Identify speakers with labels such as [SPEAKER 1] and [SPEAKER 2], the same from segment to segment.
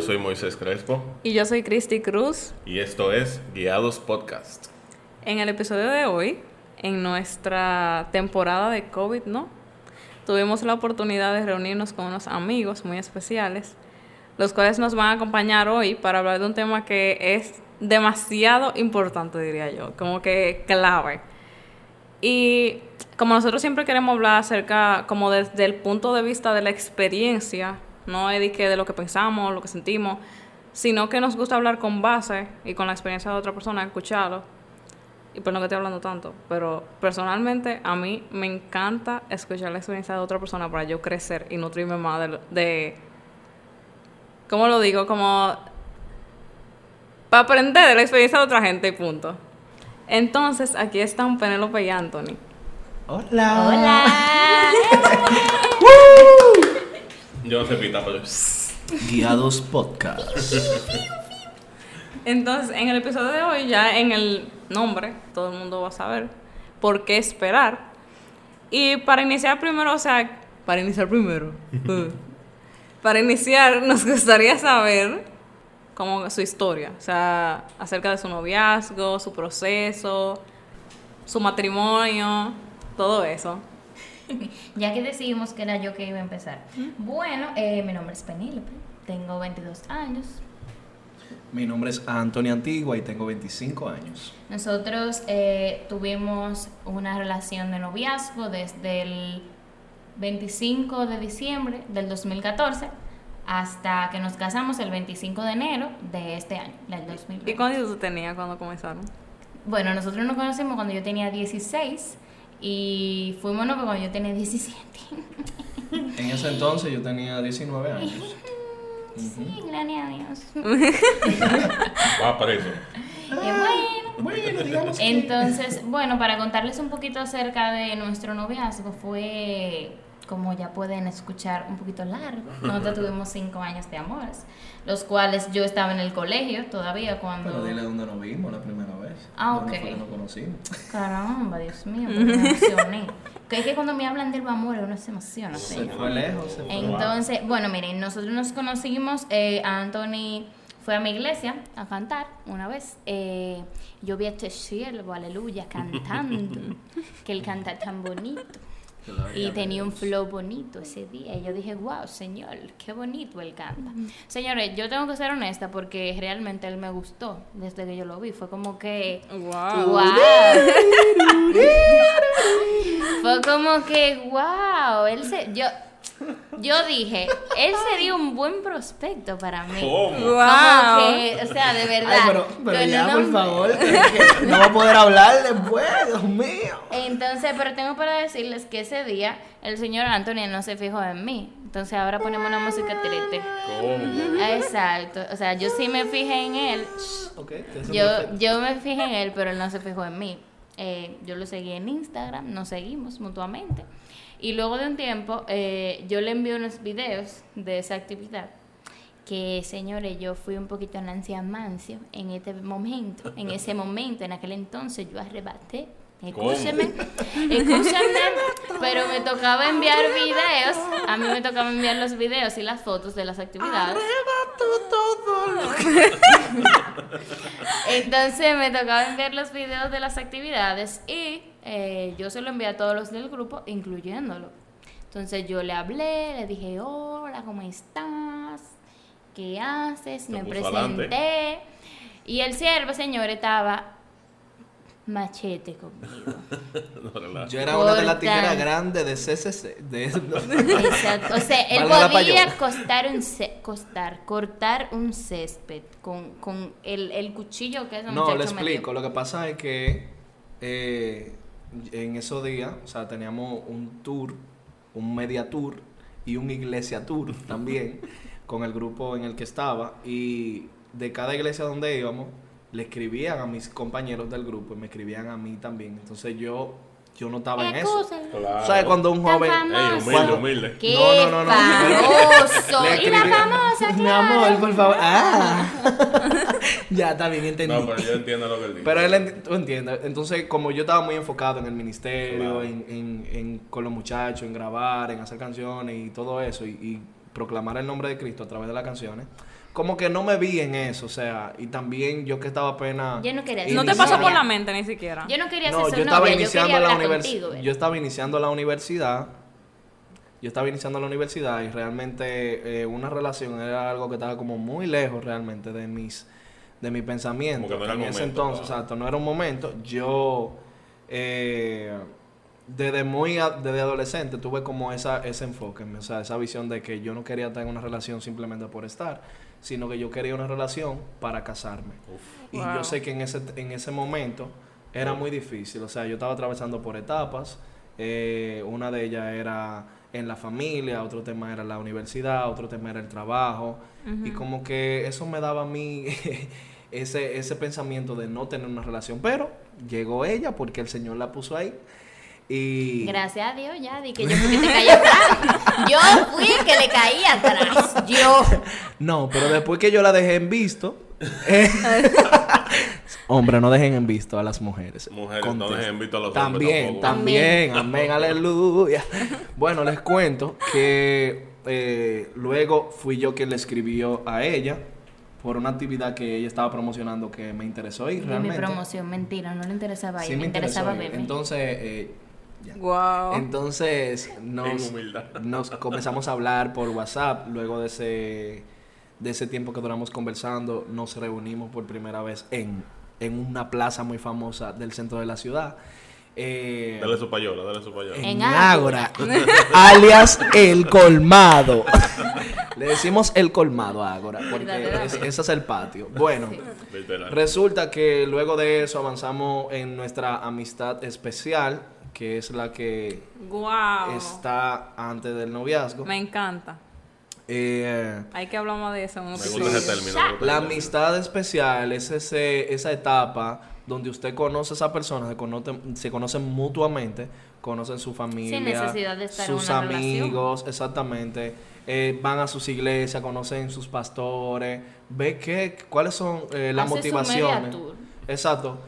[SPEAKER 1] yo soy Moisés Crespo.
[SPEAKER 2] Y yo soy Cristi Cruz.
[SPEAKER 1] Y esto es Guiados Podcast.
[SPEAKER 2] En el episodio de hoy, en nuestra temporada de COVID, ¿no? Tuvimos la oportunidad de reunirnos con unos amigos muy especiales, los cuales nos van a acompañar hoy para hablar de un tema que es demasiado importante, diría yo, como que clave. Y como nosotros siempre queremos hablar acerca, como desde el punto de vista de la experiencia, no es de, que de lo que pensamos, lo que sentimos, sino que nos gusta hablar con base y con la experiencia de otra persona, escucharlo. Y por no que estoy hablando tanto, pero personalmente a mí me encanta escuchar la experiencia de otra persona para yo crecer y nutrirme más de, de ¿cómo lo digo? Como para aprender de la experiencia de otra gente y punto. Entonces, aquí están Penélope y Anthony.
[SPEAKER 3] Hola.
[SPEAKER 4] Hola.
[SPEAKER 1] Yo no sé pita, pero...
[SPEAKER 3] Guiados Podcast.
[SPEAKER 2] Entonces, en el episodio de hoy, ya en el nombre, todo el mundo va a saber por qué esperar. Y para iniciar primero, o sea, para iniciar primero, para iniciar, nos gustaría saber como su historia, o sea, acerca de su noviazgo, su proceso, su matrimonio, todo eso.
[SPEAKER 4] Ya que decidimos que era yo que iba a empezar. Bueno, eh, mi nombre es Penélope, tengo 22 años.
[SPEAKER 3] Mi nombre es Antonio Antigua y tengo 25 años.
[SPEAKER 4] Nosotros eh, tuvimos una relación de noviazgo desde el 25 de diciembre del 2014 hasta que nos casamos el 25 de enero de este año, del 2020.
[SPEAKER 2] ¿Y cuántos tú tenías cuando comenzaron?
[SPEAKER 4] Bueno, nosotros nos conocimos cuando yo tenía 16 y fuimos novios cuando yo tenía 17.
[SPEAKER 3] En ese entonces yo tenía 19 años.
[SPEAKER 4] Sí, gracias a Dios.
[SPEAKER 1] Va para eso.
[SPEAKER 4] Y bueno,
[SPEAKER 3] Bueno, digamos que-
[SPEAKER 4] Entonces, bueno, para contarles un poquito acerca de nuestro noviazgo, fue, como ya pueden escuchar, un poquito largo. Nosotros tuvimos cinco años de amores, los cuales yo estaba en el colegio todavía cuando...
[SPEAKER 3] Pero dile dónde nos vimos la primera vez.
[SPEAKER 4] Ah,
[SPEAKER 3] ¿Dónde
[SPEAKER 4] ok.
[SPEAKER 3] fue que nos conocimos?
[SPEAKER 4] Caramba, Dios mío, me emocioné. Que es que cuando me hablan del amor uno se emociona,
[SPEAKER 3] Se
[SPEAKER 4] señor.
[SPEAKER 3] fue lejos. Se fue.
[SPEAKER 4] Entonces, bueno, miren, nosotros nos conocimos, eh, Anthony fue a mi iglesia a cantar una vez. Eh, yo vi a este siervo, aleluya, cantando, que él canta tan bonito.
[SPEAKER 3] Gloria
[SPEAKER 4] Y
[SPEAKER 3] a
[SPEAKER 4] tenía un flow bonito ese día. Y yo dije, wow, señor, qué bonito él canta. Señores, yo tengo que ser honesta porque realmente él me gustó desde que yo lo vi. Fue como que,
[SPEAKER 2] Wow.
[SPEAKER 4] wow. Fue como que, wow, él se, yo, yo dije, él sería un buen prospecto para mí.
[SPEAKER 1] ¿Cómo?
[SPEAKER 4] Como
[SPEAKER 2] Wow.
[SPEAKER 4] que, o sea, de verdad.
[SPEAKER 3] Ay, pero, ya, por favor. que No va a poder hablar después, Dios mío.
[SPEAKER 4] Entonces, pero tengo para decirles que ese día el señor Antonio no se fijó en mí. Entonces ahora ponemos una música triste.
[SPEAKER 1] ¿Cómo?
[SPEAKER 4] Exacto. O sea, yo sí me fijé en él. Yo,
[SPEAKER 3] perfecto.
[SPEAKER 4] yo me fijé en él, pero él no se fijó en mí. Eh, yo lo seguí en Instagram, nos seguimos mutuamente. Y luego de un tiempo, eh, yo le envié unos videos de esa actividad. Que, señores, yo fui un poquito Nancy Mancio en este momento. En ese momento, en aquel entonces, yo arrebaté. Escúcheme, escúchame, pero me tocaba enviar videos. A mí me tocaba enviar los videos y las fotos de las actividades. Entonces me tocaba enviar los videos de las actividades y eh, yo se lo envié a todos los del grupo, incluyéndolo. Entonces yo le hablé, le dije, hola, ¿cómo estás? ¿Qué haces?
[SPEAKER 1] Te
[SPEAKER 4] Me presenté.
[SPEAKER 1] adelante.
[SPEAKER 4] Y el siervo, señor, estaba machete conmigo.
[SPEAKER 1] No.
[SPEAKER 3] Yo era una de las tijeras grandes de CCC. De,
[SPEAKER 4] Exacto. O sea, él
[SPEAKER 3] Valga
[SPEAKER 4] podía costar un costar, cortar un césped con, con el, el cuchillo que ese
[SPEAKER 3] No, le
[SPEAKER 4] me dio.
[SPEAKER 3] explico. Lo que pasa es que eh, en esos días, o sea, teníamos un tour, un media tour y un iglesia tour también con el grupo en el que estaba. Y de cada iglesia donde íbamos, le escribían a mis compañeros del grupo y me escribían a mí también. Entonces yo, yo no estaba en eso.
[SPEAKER 1] Claro.
[SPEAKER 3] ¿Sabes cuando un joven...
[SPEAKER 1] Ey, humilde,
[SPEAKER 3] Cuando-
[SPEAKER 1] humilde.
[SPEAKER 4] ¡Qué
[SPEAKER 3] No, no, no, no.
[SPEAKER 4] famoso! Y la famosa,
[SPEAKER 3] Mi
[SPEAKER 4] claro.
[SPEAKER 3] amor, por favor. Ah. ya, está bien, entendí.
[SPEAKER 1] No, pero yo entiendo lo que él dice.
[SPEAKER 3] Pero él, enti- tú entiendes. Entonces, como yo estaba muy enfocado en el ministerio,
[SPEAKER 1] Claro.
[SPEAKER 3] en, en- en- con los muchachos, en grabar, en hacer canciones y todo eso, y, y proclamar el nombre de Cristo a través de las canciones, como que no me vi en eso, o sea, y también yo que estaba apenas...
[SPEAKER 4] Yo no quería
[SPEAKER 2] No te pasó por la mente ni siquiera.
[SPEAKER 4] Yo no quería
[SPEAKER 3] No,
[SPEAKER 4] ser
[SPEAKER 3] yo estaba
[SPEAKER 4] novia, yo
[SPEAKER 3] iniciando
[SPEAKER 4] quería
[SPEAKER 3] la universidad.
[SPEAKER 4] contigo. ¿eh?
[SPEAKER 3] Yo estaba iniciando la universidad. Yo estaba iniciando la universidad y realmente eh, una relación era algo que estaba como muy lejos realmente de mis de mi pensamiento.
[SPEAKER 1] Como que no era
[SPEAKER 3] en
[SPEAKER 1] el
[SPEAKER 3] ese
[SPEAKER 1] momento,
[SPEAKER 3] entonces,
[SPEAKER 1] claro.
[SPEAKER 3] exacto, no era un momento. Yo eh, desde muy a- desde adolescente tuve como esa ese enfoque, o sea, esa visión de que yo no quería estar en una relación simplemente por estar, sino que yo quería una relación para casarme. Y
[SPEAKER 2] Wow.
[SPEAKER 3] yo sé que en ese, en ese momento era muy difícil. O sea, yo estaba atravesando por etapas. Eh, una de ellas era en la familia, otro tema era la universidad, otro tema era el trabajo. Y como que eso me daba a mí ese, ese pensamiento de no tener una relación. Pero llegó ella porque el Señor la puso ahí. Y
[SPEAKER 4] Gracias a Dios, ya, di que yo fui que te caí atrás. Yo fui el que le caí atrás. Yo.
[SPEAKER 3] No, pero después que yo la dejé en visto. eh, Hombre, no dejen en visto a las mujeres.
[SPEAKER 1] Mujeres, no dejen en visto a los
[SPEAKER 3] También,
[SPEAKER 1] hombres tampoco.
[SPEAKER 3] también. Amén, aleluya. Bueno, les cuento que eh, luego fui yo quien le escribió a ella por una actividad que ella estaba promocionando que me interesó ir
[SPEAKER 4] Y mi
[SPEAKER 3] realmente.
[SPEAKER 4] promoción, mentira, no le interesaba
[SPEAKER 3] Sí
[SPEAKER 4] ir, me interesaba verme.
[SPEAKER 3] Entonces, eh, ya.
[SPEAKER 2] Wow.
[SPEAKER 3] Entonces nos, nos comenzamos a hablar por WhatsApp. Luego de ese, de ese tiempo que duramos conversando, nos reunimos por primera vez en, en una plaza muy famosa del centro de la ciudad. Eh,
[SPEAKER 1] Dale su payola, dale su payola.
[SPEAKER 3] en
[SPEAKER 4] En
[SPEAKER 3] Ágora, alias El Colmado. Le decimos El Colmado a Ágora, porque es- ese es el patio. Bueno. Resulta que luego de eso avanzamos en nuestra amistad especial, que es la que
[SPEAKER 2] Wow.
[SPEAKER 3] está antes del noviazgo.
[SPEAKER 2] Me encanta.
[SPEAKER 3] Eh,
[SPEAKER 2] Hay que hablar más de eso en un
[SPEAKER 1] Me
[SPEAKER 2] episodio.
[SPEAKER 1] gusta ese término. me gusta
[SPEAKER 3] la amistad especial es ese, esa etapa donde usted conoce a esa persona, se conocen, se conocen mutuamente, conocen su familia,
[SPEAKER 4] necesidad de estar en
[SPEAKER 3] sus
[SPEAKER 4] relación.
[SPEAKER 3] amigos, exactamente. eh, van a sus iglesias, conocen sus pastores, ve qué, cuáles son eh, las
[SPEAKER 4] Hace su
[SPEAKER 3] motivaciones.
[SPEAKER 4] media tour.
[SPEAKER 3] Exacto.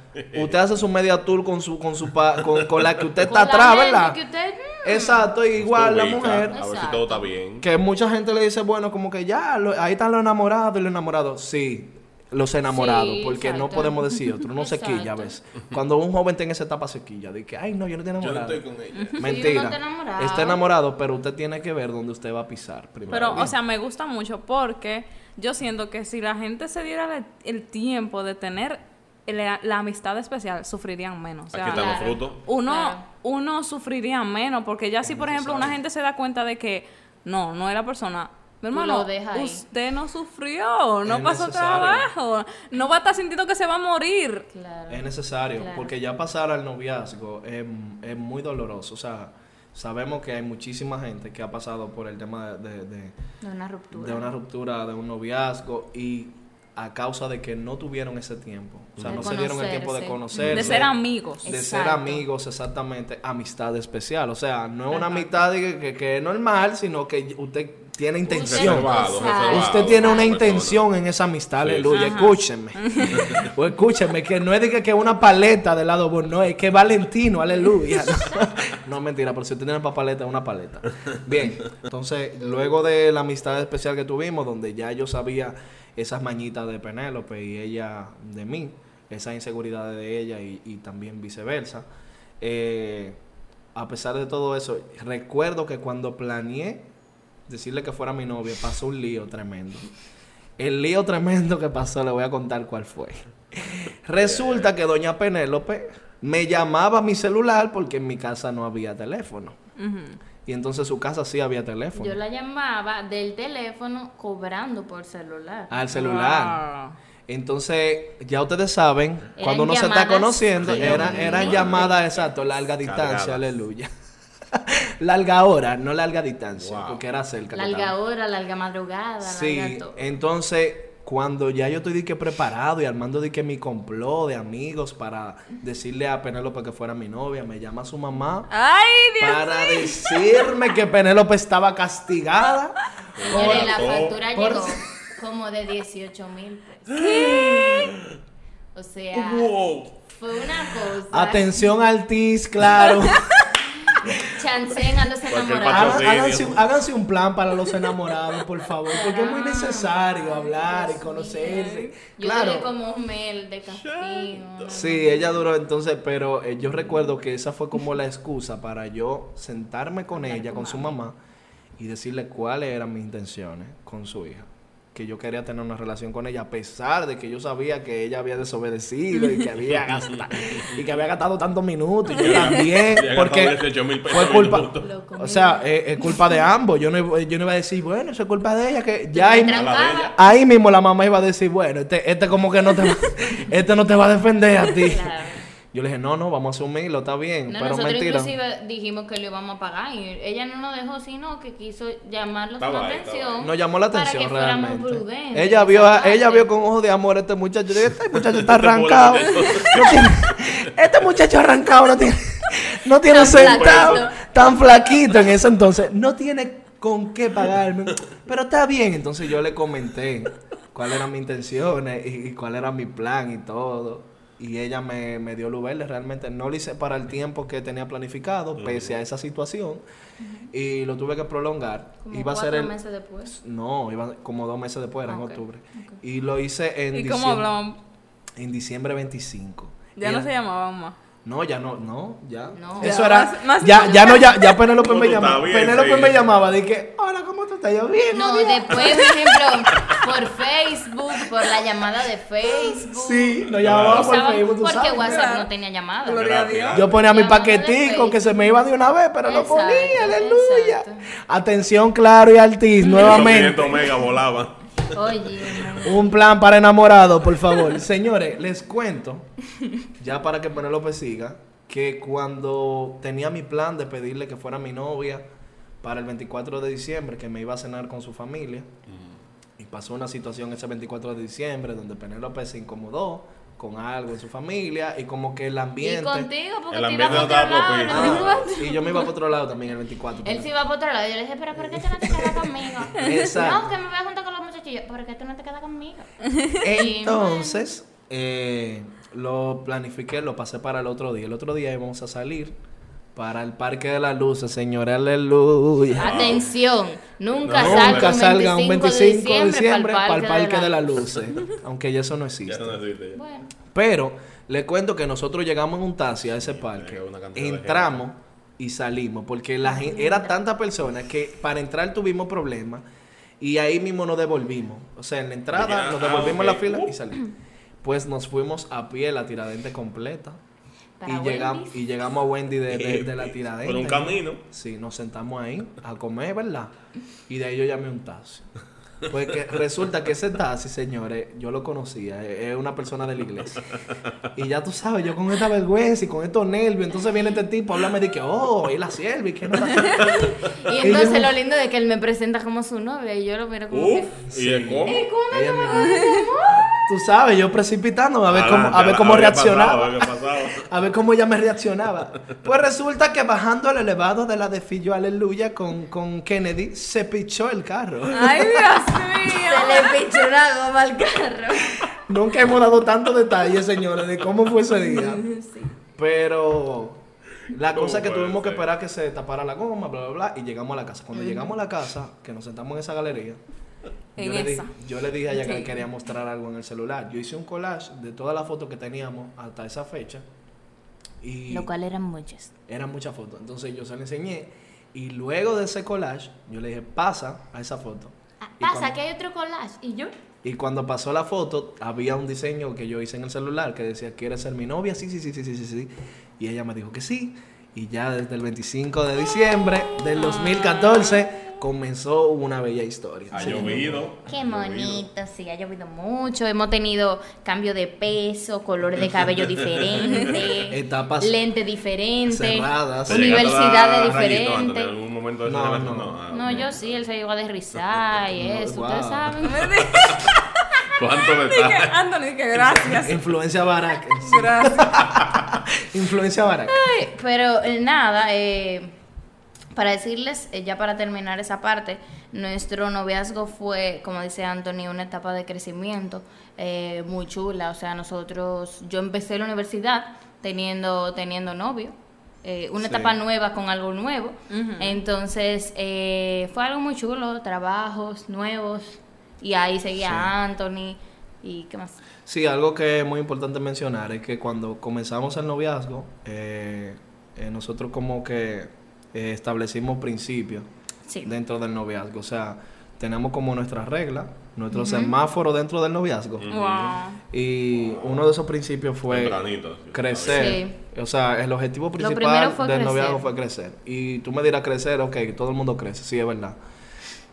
[SPEAKER 3] Usted hace su media tour con su con su pa- con, con la que usted
[SPEAKER 4] Con
[SPEAKER 3] está
[SPEAKER 4] la
[SPEAKER 3] atrás,
[SPEAKER 4] gente
[SPEAKER 3] ¿verdad?
[SPEAKER 4] que usted,
[SPEAKER 3] Exacto, igual la mujer.
[SPEAKER 1] A ver si
[SPEAKER 4] Exacto.
[SPEAKER 1] todo está bien.
[SPEAKER 3] Que mucha gente le dice, bueno, como que ya, lo- ahí están los enamorados y los enamorados. Sí, los enamorados,
[SPEAKER 4] Sí,
[SPEAKER 3] porque no podemos decir otro. No se quilla, ¿ves? Cuando un joven está en esa etapa se quilla, de que, ay, no, yo no estoy
[SPEAKER 1] Yo no
[SPEAKER 3] enamorado.
[SPEAKER 1] estoy con ella.
[SPEAKER 3] Mentira.
[SPEAKER 4] Sí, enamorado.
[SPEAKER 3] Está enamorado, pero usted tiene que ver dónde usted va a pisar primero.
[SPEAKER 2] Pero, o sea, me gusta mucho porque yo siento que si la gente se diera el, el tiempo de tener la, la amistad especial, sufrirían menos. O sea,
[SPEAKER 1] Aquí están los
[SPEAKER 4] Claro.
[SPEAKER 1] frutos.
[SPEAKER 2] uno,
[SPEAKER 4] Claro.
[SPEAKER 2] uno sufriría menos porque ya si, por ejemplo, una gente se da cuenta de que no, no es la persona. Mi hermano, usted no sufrió, no
[SPEAKER 3] Es
[SPEAKER 2] pasó
[SPEAKER 3] necesario.
[SPEAKER 2] trabajo, no va a estar sintiendo que se va a morir.
[SPEAKER 4] Claro.
[SPEAKER 3] Es necesario,
[SPEAKER 4] Claro.
[SPEAKER 3] porque ya pasar al noviazgo es, es muy doloroso. O sea, sabemos que hay muchísima gente que ha pasado por el tema de- de- de,
[SPEAKER 4] De una ruptura.
[SPEAKER 3] de una ruptura, de un noviazgo y a causa de que no tuvieron ese tiempo. O sea,
[SPEAKER 4] De
[SPEAKER 3] no se dieron el tiempo de
[SPEAKER 4] conocerse.
[SPEAKER 2] De ser amigos.
[SPEAKER 3] De ser amigos, exactamente. Amistad especial. O sea, no es una amistad que, que- que es normal, sino que usted tiene intención.
[SPEAKER 1] Reservado,
[SPEAKER 4] Exacto.
[SPEAKER 1] reservado.
[SPEAKER 3] Usted tiene una intención en esa amistad,
[SPEAKER 1] Sí,
[SPEAKER 3] aleluya.
[SPEAKER 2] sí.
[SPEAKER 3] Escúchenme. o escúchenme, que no es de que, que una paleta del lado bueno, no, es que Valentino, aleluya. No, mentira, pero si usted tiene para paleta, es una paleta. Bien, entonces, luego de la amistad especial que tuvimos, donde ya yo sabía esas mañitas de Penélope y ella de mí, esas inseguridades de ella y, y también viceversa. eh, a pesar de todo eso, recuerdo que cuando planeé decirle que fuera mi novia, pasó un lío tremendo. El lío tremendo que pasó, le voy a contar cuál fue. Resulta que doña Penélope me llamaba a mi celular porque en mi casa no había teléfono. Y entonces en su casa sí había teléfono.
[SPEAKER 4] Yo la llamaba del teléfono cobrando por celular.
[SPEAKER 3] Al celular.
[SPEAKER 2] Wow.
[SPEAKER 3] Entonces, ya ustedes saben,
[SPEAKER 4] Eran
[SPEAKER 3] cuando uno se está conociendo, eran llamadas, exacto, larga distancia,
[SPEAKER 1] Cargadas.
[SPEAKER 3] aleluya. larga hora, no larga distancia,
[SPEAKER 1] Wow.
[SPEAKER 3] porque era cerca.
[SPEAKER 4] Larga hora, larga madrugada,
[SPEAKER 3] Sí,
[SPEAKER 4] larga todo.
[SPEAKER 3] entonces cuando ya yo estoy de que preparado y armando de que mi complot de amigos para decirle a Penélope que fuera mi novia, me llama su mamá
[SPEAKER 2] Ay, Dios.
[SPEAKER 3] para decirme que Penélope estaba castigada.
[SPEAKER 4] Señores, la factura
[SPEAKER 3] por-
[SPEAKER 4] llegó como de 18 mil pesos. O sea,
[SPEAKER 1] Wow.
[SPEAKER 4] fue una cosa.
[SPEAKER 3] Atención al TIS, claro.
[SPEAKER 4] chancen a los enamorados.
[SPEAKER 3] háganse, un plan para los enamorados, por favor, porque es muy necesario hablar y conocerse.
[SPEAKER 4] Yo
[SPEAKER 3] Claro.
[SPEAKER 4] duré como un mel de castigo.
[SPEAKER 3] Sí, ella duró entonces, pero eh, yo recuerdo que esa fue como la excusa para yo sentarme con ella, con su mamá, y decirle cuáles eran mis intenciones con su hija. Que yo quería tener una relación con ella, a pesar de que yo sabía que ella había desobedecido y que había gastado, y que había gastado tantos minutos, y yo también, porque
[SPEAKER 1] gastado 18 mil pesos
[SPEAKER 3] fue culpa, o sea, eh, es culpa de ambos. Yo no, iba- yo no iba a decir, bueno, eso es culpa de ella, que ya ahí, ahí mismo la mamá iba a decir, bueno, este, este como que no te, va- este no te va a defender a ti.
[SPEAKER 4] Claro.
[SPEAKER 3] Yo le dije, no, no, vamos a asumirlo, está bien,
[SPEAKER 4] No,
[SPEAKER 3] pero
[SPEAKER 4] nosotros
[SPEAKER 3] mentira.
[SPEAKER 4] inclusive dijimos que lo íbamos a pagar y ella no nos dejó sino que quiso llamarnos la
[SPEAKER 1] ahí,
[SPEAKER 4] atención.
[SPEAKER 3] Nos llamó la
[SPEAKER 4] para
[SPEAKER 3] atención
[SPEAKER 4] que fuéramos
[SPEAKER 3] realmente.
[SPEAKER 4] prudentes
[SPEAKER 3] Ella vio, a- ella vio con ojos de amor a este muchacho. Yo dije, este muchacho está
[SPEAKER 1] Este
[SPEAKER 3] arrancado. No tiene- este muchacho arrancado no tiene, no tiene
[SPEAKER 4] Tan
[SPEAKER 3] sentado,
[SPEAKER 4] flaquito.
[SPEAKER 3] tan flaquito en ese entonces. No tiene con qué pagarme. Pero está bien. Entonces yo le comenté cuáles eran mis intenciones y, y cuál era mi plan y todo. Y ella me, me dio luz verde. Realmente no lo hice para el tiempo que tenía planificado, pese a esa situación. Y lo tuve que prolongar.
[SPEAKER 4] Como
[SPEAKER 3] Iba a ser
[SPEAKER 4] cuatro
[SPEAKER 3] el,
[SPEAKER 4] meses después.
[SPEAKER 3] no, iba como dos meses después, era en octubre. Y lo hice en
[SPEAKER 2] ¿Y
[SPEAKER 3] diciembre.
[SPEAKER 2] cómo hablaban?
[SPEAKER 3] En diciembre 25.
[SPEAKER 2] Ya no se llamaban más.
[SPEAKER 3] No, ya no, no, ya.
[SPEAKER 4] No.
[SPEAKER 3] Eso
[SPEAKER 2] Ya,
[SPEAKER 3] era.
[SPEAKER 2] más- más
[SPEAKER 3] ya, ya no, ya, ya Penélope
[SPEAKER 1] ¿Cómo
[SPEAKER 3] me llamaba. Penélope me llamaba. Dije, hola, ¿cómo tú estás? Yo bien.
[SPEAKER 4] No,
[SPEAKER 3] bien".
[SPEAKER 4] después, por ejemplo, por Facebook, por la llamada de Facebook.
[SPEAKER 3] Sí, nos llamábamos por Facebook,
[SPEAKER 4] porque
[SPEAKER 3] sabes.
[SPEAKER 4] WhatsApp no tenía llamada.
[SPEAKER 2] Gloria a. Dios.
[SPEAKER 3] Yo ponía mi
[SPEAKER 4] Llamada de
[SPEAKER 3] paquetico que se me iba de una vez, pero lo
[SPEAKER 4] Exacto,
[SPEAKER 3] ponía, aleluya.
[SPEAKER 4] exacto.
[SPEAKER 3] Atención, claro y altis, nuevamente.
[SPEAKER 1] 500 megas volaban.
[SPEAKER 4] Oye,
[SPEAKER 3] Un plan para enamorados, por favor. Señores, les cuento, ya para que Penélope siga, que cuando tenía mi plan de pedirle que fuera mi novia para el 24 de diciembre, que me iba a cenar con su familia, y pasó una situación ese 24 de diciembre donde Penélope se incomodó con algo en su familia y como que el
[SPEAKER 4] y
[SPEAKER 3] ambiente...
[SPEAKER 4] contigo, porque
[SPEAKER 1] El ambiente no estaba propicio.
[SPEAKER 3] y yo me iba para otro lado también el 24.
[SPEAKER 4] Él se iba para otro lado. Yo le dije, pero ¿por qué tú no te quedas conmigo?
[SPEAKER 3] Exacto.
[SPEAKER 4] No, que me voy a juntar con los muchachillos. ¿Por qué tú no te quedas conmigo?
[SPEAKER 3] Entonces, eh, lo planifiqué, lo pasé para el otro día. El otro día íbamos a salir para el Parque de las Luces, señores, aleluya.
[SPEAKER 4] Atención, nunca,
[SPEAKER 3] Nunca
[SPEAKER 4] salga
[SPEAKER 3] salga un 25 de diciembre
[SPEAKER 4] diciembre
[SPEAKER 3] para el Parque de las
[SPEAKER 4] Luz.
[SPEAKER 3] Luces, aunque ya eso no
[SPEAKER 1] Ya
[SPEAKER 3] existe.
[SPEAKER 1] no existe. ya.
[SPEAKER 4] Bueno,
[SPEAKER 3] Pero le cuento que nosotros llegamos en un taxi a ese parque, entramos y salimos, porque la gente, era tanta persona que para entrar tuvimos problemas y ahí mismo nos devolvimos. O sea, en la entrada
[SPEAKER 1] Ya,
[SPEAKER 3] nos
[SPEAKER 1] ah,
[SPEAKER 3] devolvimos
[SPEAKER 1] ok.
[SPEAKER 3] la fila y salimos. Pues nos fuimos a pie la tiradente completa. Y llegamos, y llegamos a Wendy de, de- de la tiradente.
[SPEAKER 1] Por un camino.
[SPEAKER 3] Sí, nos sentamos ahí a comer, ¿verdad? Y de ahí yo llamé un taxi. Pues que resulta que ese taxi, señores, yo lo conocía, es es una persona de la iglesia. Y ya tú sabes, yo con esta vergüenza y con estos nervios, entonces viene este tipo a hablarme de que, oh, y la sierva, y que no.
[SPEAKER 4] Y entonces lo lindo de que él me presenta como su novia y yo lo miro como
[SPEAKER 1] Uf,
[SPEAKER 4] que...
[SPEAKER 1] ¿y de cómo?
[SPEAKER 3] Ella me- Tú sabes, yo precipitando a ver cómo, a ver cómo
[SPEAKER 1] a ver
[SPEAKER 3] reaccionaba.
[SPEAKER 1] a ver.
[SPEAKER 3] A cómo ella me reaccionaba. Pues resulta que bajando al elevado de la de Fillo Aleluya con, con Kennedy, se pichó el carro.
[SPEAKER 2] Ay, Dios mío.
[SPEAKER 4] Se le pichó una goma al carro.
[SPEAKER 3] Nunca hemos dado tantos detalles, señores, de cómo fue ese día. Pero la cosa es que tuvimos que esperar que se tapara la goma, bla, bla, bla, y llegamos a la casa. Cuando llegamos a la casa, que nos sentamos en esa galería,
[SPEAKER 2] En
[SPEAKER 3] yo, le di-
[SPEAKER 2] esa.
[SPEAKER 3] yo le dije a ella que le quería mostrar algo en el celular. Yo hice un collage de todas las fotos que teníamos hasta esa fecha. Y
[SPEAKER 4] Lo cual eran muchas.
[SPEAKER 3] eran muchas fotos. Entonces yo se la enseñé. Y luego de ese collage, yo le dije, pasa a esa foto.
[SPEAKER 4] Ah,
[SPEAKER 3] Y
[SPEAKER 4] pasa
[SPEAKER 3] cuando-
[SPEAKER 4] que hay otro collage. ¿Y yo?
[SPEAKER 3] Y cuando pasó la foto, había un diseño que yo hice en el celular que decía, ¿quieres ser mi novia? Sí, sí, sí, sí, sí, sí, sí. Y ella me dijo que sí. Y ya desde el 25 de diciembre del 2014 comenzó una bella historia.
[SPEAKER 1] Ha
[SPEAKER 3] Sí.
[SPEAKER 1] llovido.
[SPEAKER 4] Qué bonito, sí, ha llovido mucho. Hemos tenido cambio de peso, colores de cabello diferentes,
[SPEAKER 3] Etapas
[SPEAKER 4] lentes diferentes,
[SPEAKER 3] cerradas.
[SPEAKER 1] ¿Te llegaste a
[SPEAKER 4] universidades diferentes.
[SPEAKER 1] En algún momento de
[SPEAKER 3] No, no.
[SPEAKER 1] ah,
[SPEAKER 4] No,
[SPEAKER 1] ok.
[SPEAKER 4] yo sí, él se llegó a desrizar y
[SPEAKER 3] No,
[SPEAKER 4] eso, ustedes saben.
[SPEAKER 1] ¿Cuántos
[SPEAKER 2] Que,
[SPEAKER 1] detalles?
[SPEAKER 2] Anthony, que gracias.
[SPEAKER 3] Influencia Barack.
[SPEAKER 2] Gracias.
[SPEAKER 3] Influencia Barack.
[SPEAKER 4] Ay, Pero eh, nada, eh, para decirles, eh, ya para terminar esa parte, nuestro noviazgo fue, como dice Anthony, una etapa de crecimiento eh, muy chula. O sea, nosotros, yo empecé la universidad teniendo, teniendo novio. eh, una
[SPEAKER 3] Sí.
[SPEAKER 4] etapa nueva con algo nuevo. Entonces, eh, fue algo muy chulo, trabajos nuevos. Y ahí seguía
[SPEAKER 3] Sí.
[SPEAKER 4] Anthony y qué más.
[SPEAKER 3] Sí, algo que es muy importante mencionar es que cuando comenzamos el noviazgo, eh, eh, nosotros como que eh, establecimos principios
[SPEAKER 4] Sí.
[SPEAKER 3] dentro del noviazgo. O sea, tenemos como nuestras reglas, nuestro semáforo dentro del noviazgo. Y uno de esos principios fue
[SPEAKER 1] Tempranito, sí.
[SPEAKER 3] crecer. O sea, el objetivo principal del
[SPEAKER 4] crecer.
[SPEAKER 3] noviazgo fue crecer. Y tú me dirás crecer, ok, todo el mundo crece, sí, es verdad.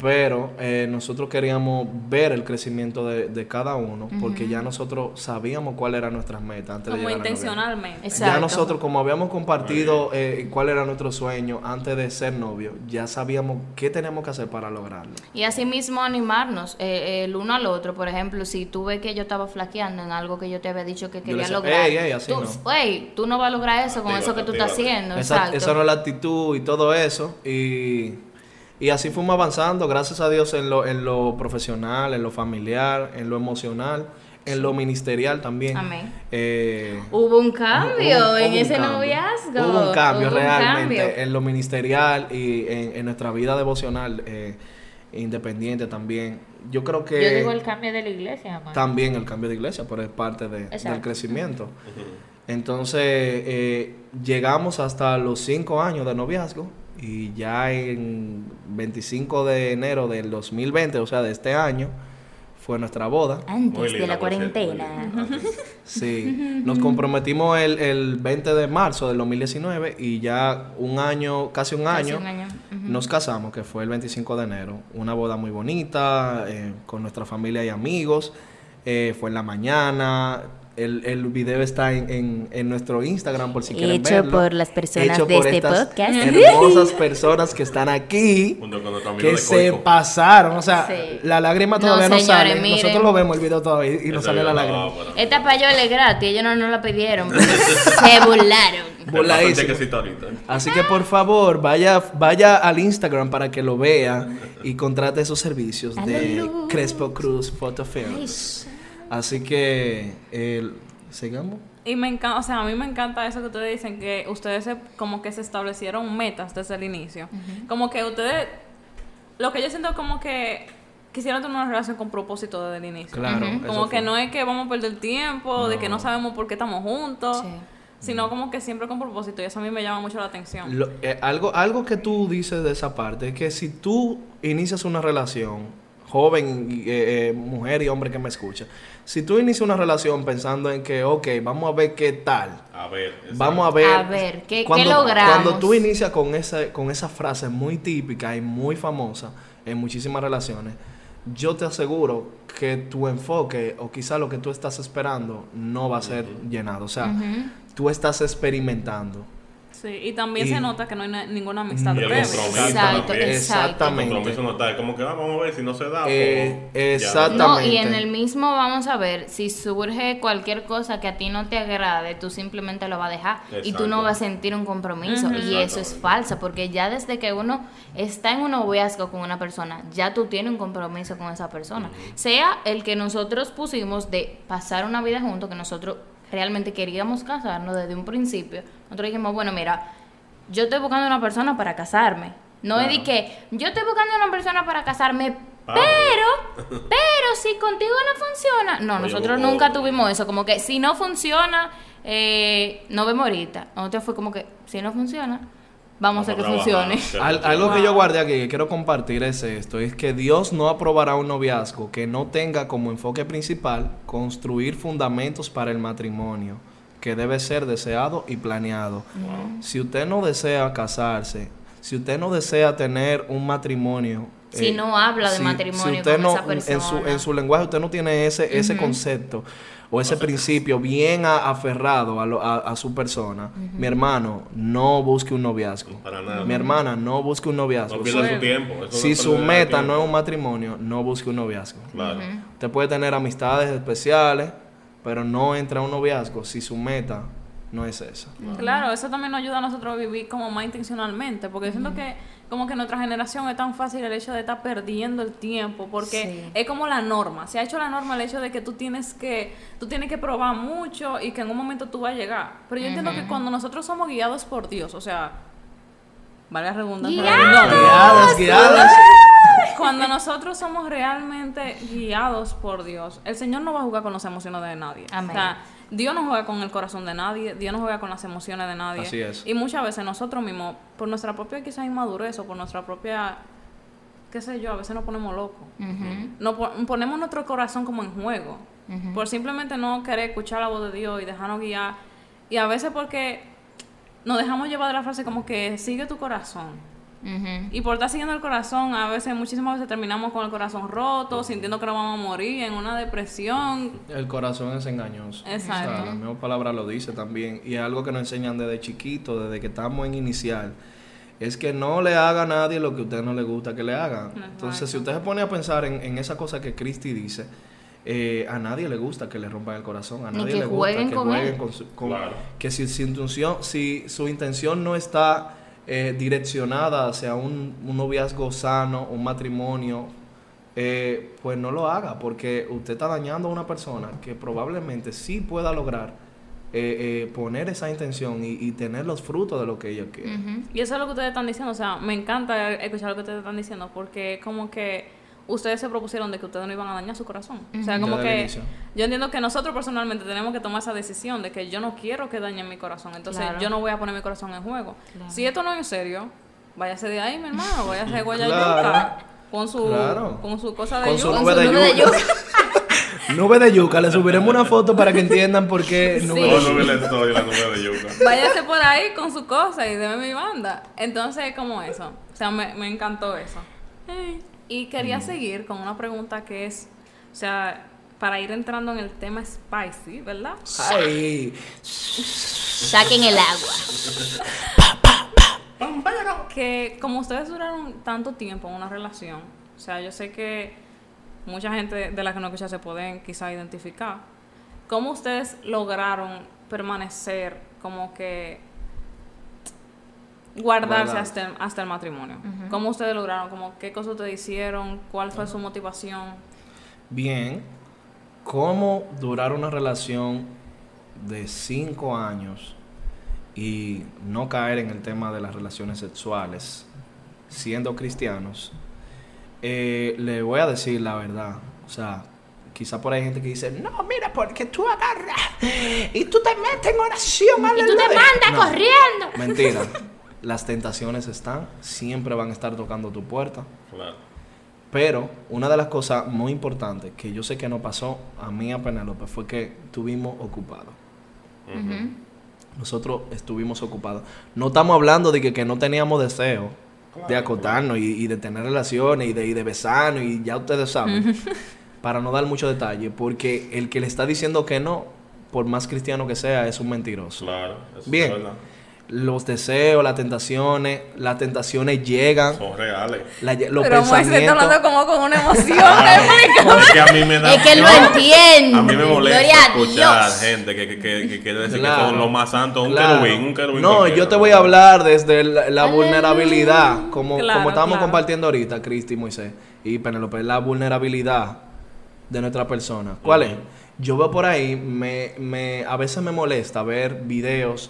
[SPEAKER 3] Pero eh, nosotros queríamos ver el crecimiento de, de cada uno, porque ya nosotros sabíamos cuáles eran nuestras metas antes de
[SPEAKER 2] Como
[SPEAKER 3] llegar al noviazgo.
[SPEAKER 2] intencionalmente.
[SPEAKER 4] Exacto.
[SPEAKER 3] Ya nosotros, como habíamos compartido eh, cuál era nuestro sueño antes de ser novio, ya sabíamos qué tenemos que hacer para lograrlo.
[SPEAKER 4] Y así mismo animarnos eh, el uno al otro. Por ejemplo, si tú ves que yo estaba flaqueando en algo que yo te había dicho que quería
[SPEAKER 3] decía,
[SPEAKER 4] lograr,
[SPEAKER 3] "Ey, ey, así
[SPEAKER 4] tú,
[SPEAKER 3] no".
[SPEAKER 4] "Ey, tú no vas a lograr eso con eso que tú estás haciendo.
[SPEAKER 3] Esa,
[SPEAKER 4] Exacto.
[SPEAKER 3] esa no es la actitud y todo eso. Y, y así fuimos avanzando, gracias a Dios, en lo, en lo profesional, en lo familiar, en lo emocional, en lo ministerial también.
[SPEAKER 4] Amén.
[SPEAKER 3] Eh,
[SPEAKER 4] Hubo un cambio
[SPEAKER 3] hubo-
[SPEAKER 4] en
[SPEAKER 3] un
[SPEAKER 4] ese
[SPEAKER 3] cambio.
[SPEAKER 4] noviazgo.
[SPEAKER 3] Hubo un cambio
[SPEAKER 4] Hubo un
[SPEAKER 3] realmente
[SPEAKER 4] cambio.
[SPEAKER 3] en lo ministerial y en, en nuestra vida devocional eh, independiente también. Yo creo que...
[SPEAKER 5] Yo digo el cambio de la iglesia, amor.
[SPEAKER 3] También el cambio de iglesia, pero es parte de- del crecimiento. Entonces, eh, llegamos hasta los cinco años de noviazgo y ya en 25 de enero del 2020, o sea, de este año, fue nuestra boda.
[SPEAKER 1] Muy
[SPEAKER 4] Antes de la cuarentena.
[SPEAKER 1] sí.
[SPEAKER 3] Nos comprometimos el, el 20 de marzo del 2019 y ya un año, casi un
[SPEAKER 4] Casi
[SPEAKER 3] año,
[SPEAKER 4] un año. Ujú.
[SPEAKER 3] nos casamos, que fue el 25 de enero. Una boda muy bonita, eh, con nuestra familia y amigos. Eh, fue en la mañana. El, el video está en, en- en nuestro Instagram por si quieren
[SPEAKER 4] Hecho
[SPEAKER 3] verlo.
[SPEAKER 4] por las personas
[SPEAKER 3] Hecho
[SPEAKER 4] de
[SPEAKER 3] por
[SPEAKER 4] este
[SPEAKER 3] estas
[SPEAKER 4] podcast.
[SPEAKER 3] Hermosas personas que están aquí. Que se pasaron. O sea,
[SPEAKER 4] Sí.
[SPEAKER 3] la lágrima todavía no,
[SPEAKER 4] señores,
[SPEAKER 3] sale.
[SPEAKER 4] miren.
[SPEAKER 3] Nosotros lo vemos el video todavía y nos sale la lágrima.
[SPEAKER 1] no, pero-
[SPEAKER 4] Esta payola es gratis, ellos no nos la pidieron. se burlaron.
[SPEAKER 3] Así que por favor, vaya, vaya al Instagram para que lo vea y contrate esos servicios de. Crespo Cruz Photo Films. Así que, eh, sigamos.
[SPEAKER 2] Y me encanta, o sea, a mí me encanta eso que ustedes dicen, que ustedes se, como que se establecieron metas desde el inicio. Como que ustedes, lo que yo siento como que quisieron tener una relación con propósito desde el inicio.
[SPEAKER 3] Claro.
[SPEAKER 2] Como que
[SPEAKER 3] fue.
[SPEAKER 2] no es que vamos a perder tiempo, de que no sabemos por qué estamos juntos,
[SPEAKER 4] Sí.
[SPEAKER 2] sino como que siempre con propósito. Y eso a mí me llama mucho la atención.
[SPEAKER 3] Lo- eh, algo, algo que tú dices de esa parte es que si tú inicias una relación, joven, eh, eh, mujer y hombre que me escucha, si tú inicias una relación pensando en que, ok, vamos a ver qué tal,
[SPEAKER 1] A ver.
[SPEAKER 3] Vamos a ver.
[SPEAKER 4] A ver, ¿qué- qué
[SPEAKER 3] cuando,
[SPEAKER 4] logramos?
[SPEAKER 3] Cuando tú inicias con esa, con esa frase muy típica y muy famosa en muchísimas relaciones, yo te aseguro que tu enfoque o quizá lo que tú estás esperando no va a ser llenado. O sea, tú estás experimentando.
[SPEAKER 2] Sí, y también
[SPEAKER 3] Y-
[SPEAKER 2] se nota que no hay na- ninguna amistad
[SPEAKER 1] Y el
[SPEAKER 2] previa.
[SPEAKER 1] compromiso
[SPEAKER 4] Exacto,
[SPEAKER 1] también.
[SPEAKER 4] exacto.
[SPEAKER 1] El
[SPEAKER 3] Exactamente.
[SPEAKER 1] compromiso no está. Es como que ah, vamos a ver si no se da.
[SPEAKER 3] Eh,
[SPEAKER 1] pues,
[SPEAKER 3] exacto.
[SPEAKER 4] No, y
[SPEAKER 3] Exactamente.
[SPEAKER 4] en el mismo vamos a ver, si surge cualquier cosa que a ti no te agrade, tú simplemente lo vas a dejar y tú no vas a sentir un compromiso. Y eso es
[SPEAKER 1] Exactamente.
[SPEAKER 4] falso, porque ya desde que uno está en un noviazgo con una persona, ya tú tienes un compromiso con esa persona. Sea el que nosotros pusimos de pasar una vida juntos, que nosotros realmente queríamos casarnos desde un principio. Nosotros dijimos, bueno, mira, yo estoy buscando una persona para casarme. No es de
[SPEAKER 3] Claro.
[SPEAKER 4] que yo estoy buscando una persona para casarme, pero, pero si contigo no funciona, no,
[SPEAKER 1] Oye,
[SPEAKER 4] nosotros nunca tuvimos eso, como que si no funciona, eh, no vemos ahorita. Nosotros fue como que si no funciona, vamos a que funcione.
[SPEAKER 3] Al- algo que yo guardé aquí que quiero compartir es esto, es que Dios no aprobará un noviazgo que no tenga como enfoque principal construir fundamentos para el matrimonio, que debe ser deseado y planeado. Si usted no desea casarse, si usted no desea tener un matrimonio, eh,
[SPEAKER 4] Si no habla de matrimonio con esa
[SPEAKER 3] En su,
[SPEAKER 4] persona.
[SPEAKER 3] en su lenguaje usted no tiene ese, ese concepto o ese principio bien a- aferrado a, lo- a- a su persona, mi hermano, no busque un noviazgo.
[SPEAKER 1] Para nada.
[SPEAKER 3] Mi hermana, no busque un noviazgo.
[SPEAKER 1] No pierda su tiempo. eso
[SPEAKER 3] Si su meta
[SPEAKER 1] tiempo.
[SPEAKER 3] no es un matrimonio, no busque un noviazgo.
[SPEAKER 1] Claro.
[SPEAKER 3] Usted puede tener amistades especiales, pero no entra a un noviazgo si su meta no es esa.
[SPEAKER 2] Claro, eso también nos ayuda a nosotros a vivir como más intencionalmente, porque yo siento que como que nuestra generación es tan fácil el hecho de estar perdiendo el tiempo, porque
[SPEAKER 4] Sí.
[SPEAKER 2] es como la norma, se ha hecho la norma el hecho de que tú tienes que tú tienes que probar mucho y que en un momento tú vas a llegar. Pero yo entiendo que cuando nosotros somos guiados por Dios, o sea, vale la redundancia,
[SPEAKER 4] Guiados.
[SPEAKER 2] no,
[SPEAKER 3] Guiadas, guiadas.
[SPEAKER 2] cuando nosotros somos realmente guiados por Dios, el Señor no va a jugar con las emociones de nadie.
[SPEAKER 4] Amén.
[SPEAKER 2] O sea, Dios no juega con el corazón de nadie, Dios no juega con las emociones de nadie.
[SPEAKER 3] Así es.
[SPEAKER 2] Y muchas veces nosotros mismos, por nuestra propia quizás inmadurez o por nuestra propia, qué sé yo, a veces nos ponemos locos.
[SPEAKER 4] Ujú,
[SPEAKER 2] Nos po- ponemos nuestro corazón como en juego. Por simplemente no querer escuchar la voz de Dios y dejarnos guiar. Y a veces porque nos dejamos llevar de la frase como que sigue tu corazón. Y por estar siguiendo el corazón, a veces, muchísimas veces terminamos con el corazón roto, sintiendo que nos vamos a morir, en una depresión.
[SPEAKER 3] El corazón es engañoso.
[SPEAKER 2] Exacto.
[SPEAKER 3] O sea, la misma palabra lo dice también. Y es algo que nos enseñan desde chiquito, desde que estamos en inicial. Es que no le haga a nadie lo que a usted no le gusta que le hagan. Entonces, si usted se pone a pensar en, en esa cosa que Cristi dice, eh, a nadie le gusta que le rompan el corazón. A nadie
[SPEAKER 4] que
[SPEAKER 3] le gusta
[SPEAKER 4] jueguen
[SPEAKER 3] que
[SPEAKER 4] con
[SPEAKER 3] jueguen
[SPEAKER 4] él.
[SPEAKER 3] con su... con-
[SPEAKER 1] Claro.
[SPEAKER 3] Que si, su intención, si su intención no está eh, direccionada hacia un, un noviazgo sano, un matrimonio, eh, pues no lo haga, porque usted está dañando a una persona que probablemente sí pueda lograr eh, eh, poner esa intención y, tener los frutos de lo que ella quiere.
[SPEAKER 2] Y eso es lo que ustedes están diciendo. O sea, me encanta escuchar lo que ustedes están diciendo, porque como que ustedes se propusieron de que ustedes no iban a dañar su corazón. O sea, como que
[SPEAKER 3] inicio.
[SPEAKER 2] yo entiendo que nosotros personalmente tenemos que tomar esa decisión de que yo no quiero que dañen mi corazón. Entonces,
[SPEAKER 4] Claro.
[SPEAKER 2] yo no voy a poner mi corazón en juego.
[SPEAKER 4] Claro.
[SPEAKER 2] Si esto no es en serio, váyase de ahí, mi hermano. Váyase de Guayayuca.
[SPEAKER 3] Claro.
[SPEAKER 2] Con su,
[SPEAKER 3] Claro.
[SPEAKER 2] con su cosa de
[SPEAKER 3] Con su
[SPEAKER 2] yuca.
[SPEAKER 3] nube
[SPEAKER 4] su
[SPEAKER 3] de
[SPEAKER 4] nube de
[SPEAKER 3] yuca. nube de yuca, le subiremos una foto para que entiendan por qué nube
[SPEAKER 1] No,
[SPEAKER 3] de
[SPEAKER 1] no
[SPEAKER 3] yuca.
[SPEAKER 1] la nube de yuca.
[SPEAKER 2] Váyase por ahí con su cosa y deme mi banda. Entonces, como eso. O sea, me, me encantó eso. Y quería seguir con una pregunta que es, o sea, para ir entrando en el tema spicy, ¿verdad?
[SPEAKER 3] Ay,
[SPEAKER 4] Saquen el agua.
[SPEAKER 2] Que como ustedes duraron tanto tiempo en una relación, o sea, yo sé que mucha gente de la que no escucha se pueden quizá identificar. ¿Cómo ustedes lograron permanecer como que guardarse
[SPEAKER 3] Guardar.
[SPEAKER 2] hasta el, hasta el matrimonio? ¿Cómo ustedes lograron? Como, ¿Qué cosas ustedes hicieron? ¿Cuál fue su motivación?
[SPEAKER 3] bien, ¿cómo durar una relación de cinco años y no caer en el tema de las relaciones sexuales siendo cristianos? Eh, le voy a decir la verdad. O sea, quizá por ahí hay gente que dice, no, mira, porque tú agarras y tú te metes en oración.
[SPEAKER 4] Y tú te
[SPEAKER 3] aleluya".
[SPEAKER 4] mandas
[SPEAKER 3] No,
[SPEAKER 4] corriendo.
[SPEAKER 3] Mentira. Las tentaciones están, siempre van a estar tocando tu puerta.
[SPEAKER 1] Claro.
[SPEAKER 3] Pero una de las cosas muy importantes que yo sé que no pasó a mí a Penélope fue que estuvimos ocupados. Nosotros estuvimos ocupados. No estamos hablando de que, que no teníamos deseo de acotarnos y, y de tener relaciones y de, y de besarnos y ya ustedes saben. para no dar mucho detalle, porque el que le está diciendo que no, por más cristiano que sea, es un mentiroso.
[SPEAKER 1] Claro. eso
[SPEAKER 3] Bien.
[SPEAKER 1] es verdad.
[SPEAKER 3] Los deseos, las tentaciones, las tentaciones llegan,
[SPEAKER 1] Son reales.
[SPEAKER 3] la- los
[SPEAKER 2] Pero Moisés está
[SPEAKER 3] pensamientos...
[SPEAKER 2] hablando como con una emoción.
[SPEAKER 1] Claro.
[SPEAKER 2] explícame.
[SPEAKER 1] Es que a mí me da.
[SPEAKER 4] Es que él lo
[SPEAKER 1] no,
[SPEAKER 4] entiende.
[SPEAKER 1] A mí me molesta
[SPEAKER 4] Gloria a
[SPEAKER 1] escuchar
[SPEAKER 4] Dios.
[SPEAKER 1] gente que, que, que, que quiere decir
[SPEAKER 3] Claro.
[SPEAKER 1] que son lo más santo, un
[SPEAKER 3] Claro.
[SPEAKER 1] querubín, un querubín.
[SPEAKER 3] No,
[SPEAKER 1] cualquiera.
[SPEAKER 3] yo te voy a hablar desde la, la vulnerabilidad, como,
[SPEAKER 2] Claro,
[SPEAKER 3] como estábamos
[SPEAKER 2] claro.
[SPEAKER 3] compartiendo ahorita, Cristi, Moisés y Penélope, la vulnerabilidad de nuestra persona. ¿Cuál es?
[SPEAKER 1] Ujú.
[SPEAKER 3] Yo veo por ahí, me, me, a veces me molesta ver videos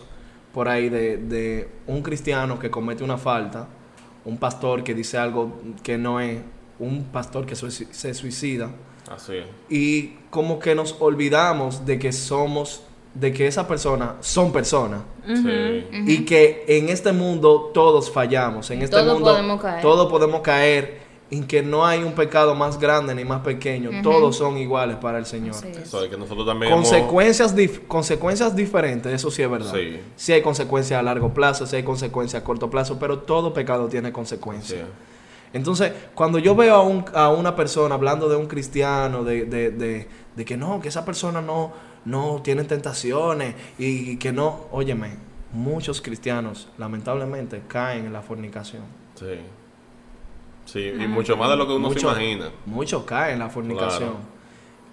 [SPEAKER 3] por ahí de, de un cristiano que comete una falta, un pastor que dice algo que no es, un pastor que se suicida,
[SPEAKER 1] Así es.
[SPEAKER 3] y como que nos olvidamos de que somos, de que esa persona son personas.
[SPEAKER 1] Sí.
[SPEAKER 3] Y que en este mundo todos fallamos. En este
[SPEAKER 4] Todos
[SPEAKER 3] mundo
[SPEAKER 4] podemos caer.
[SPEAKER 3] todos podemos caer. En que no hay un pecado más grande ni más pequeño. Todos son iguales para el Señor.
[SPEAKER 4] Así es.
[SPEAKER 1] Eso es que nosotros también. hemos-
[SPEAKER 3] Consecuencias, dif- consecuencias diferentes, eso sí es verdad.
[SPEAKER 1] Sí.
[SPEAKER 3] Sí hay consecuencias a largo plazo, sí hay consecuencias a corto plazo, pero todo pecado tiene
[SPEAKER 1] Sí.
[SPEAKER 3] consecuencias. Entonces, cuando yo veo a, un- a una persona hablando de un cristiano, de, de- de- de que no, que esa persona no, no tiene tentaciones y, que no, óyeme, muchos cristianos lamentablemente caen en la fornicación.
[SPEAKER 1] Sí. Sí, y mucho más de lo que uno
[SPEAKER 3] Mucho-
[SPEAKER 1] se imagina.
[SPEAKER 3] Muchos caen en la fornicación.
[SPEAKER 1] Claro.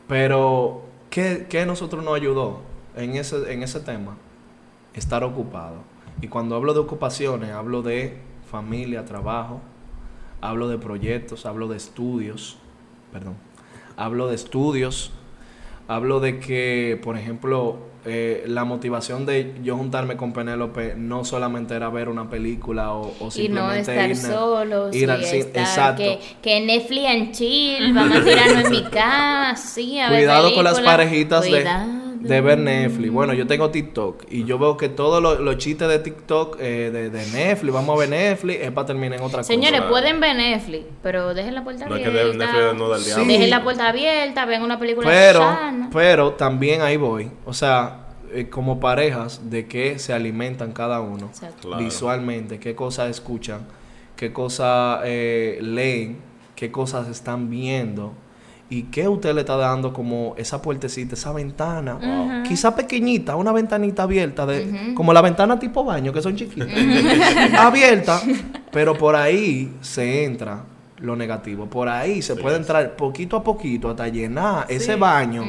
[SPEAKER 3] Pero, ¿qué, qué nosotros nos ayudó en ese, en ese tema? estar ocupado. Y cuando hablo de ocupaciones, hablo de familia, trabajo, hablo de proyectos, hablo de estudios, perdón, hablo de estudios, hablo de que, por ejemplo, eh, la motivación de yo juntarme con Penélope no solamente era ver una película o, o
[SPEAKER 4] Y no
[SPEAKER 3] simplemente
[SPEAKER 4] estar solos,
[SPEAKER 3] ir al cine.
[SPEAKER 4] estar
[SPEAKER 3] Exacto.
[SPEAKER 4] que, que Netflix en chill, vamos a tirarnos en mi casa, sí, a ver
[SPEAKER 3] Cuidado con las parejitas
[SPEAKER 4] Cuidado.
[SPEAKER 3] de ver Netflix. Bueno, yo tengo TikTok y yo veo que todos los los chistes de TikTok eh, de, de Netflix, vamos a ver Netflix, es para terminar en otra
[SPEAKER 4] Señores,
[SPEAKER 3] cosa.
[SPEAKER 4] pueden ver Netflix, pero dejen la puerta
[SPEAKER 1] No es que
[SPEAKER 4] abierta.
[SPEAKER 1] Netflix no da el
[SPEAKER 3] Sí.
[SPEAKER 4] Dejen la puerta abierta, ven una película
[SPEAKER 3] Pero,
[SPEAKER 4] sana.
[SPEAKER 3] pero también ahí voy. O sea, eh, como parejas, de qué se alimentan cada uno.
[SPEAKER 1] Claro.
[SPEAKER 3] visualmente, qué cosas escuchan, qué cosas eh, leen, qué cosas están viendo. ¿Y qué usted le está dando como esa puertecita, esa ventana? Quizá pequeñita, una ventanita abierta, de, como la ventana tipo baño, que son chiquitas. abierta, pero por ahí se entra lo negativo. Por ahí se puede entrar poquito a poquito hasta llenar ese baño,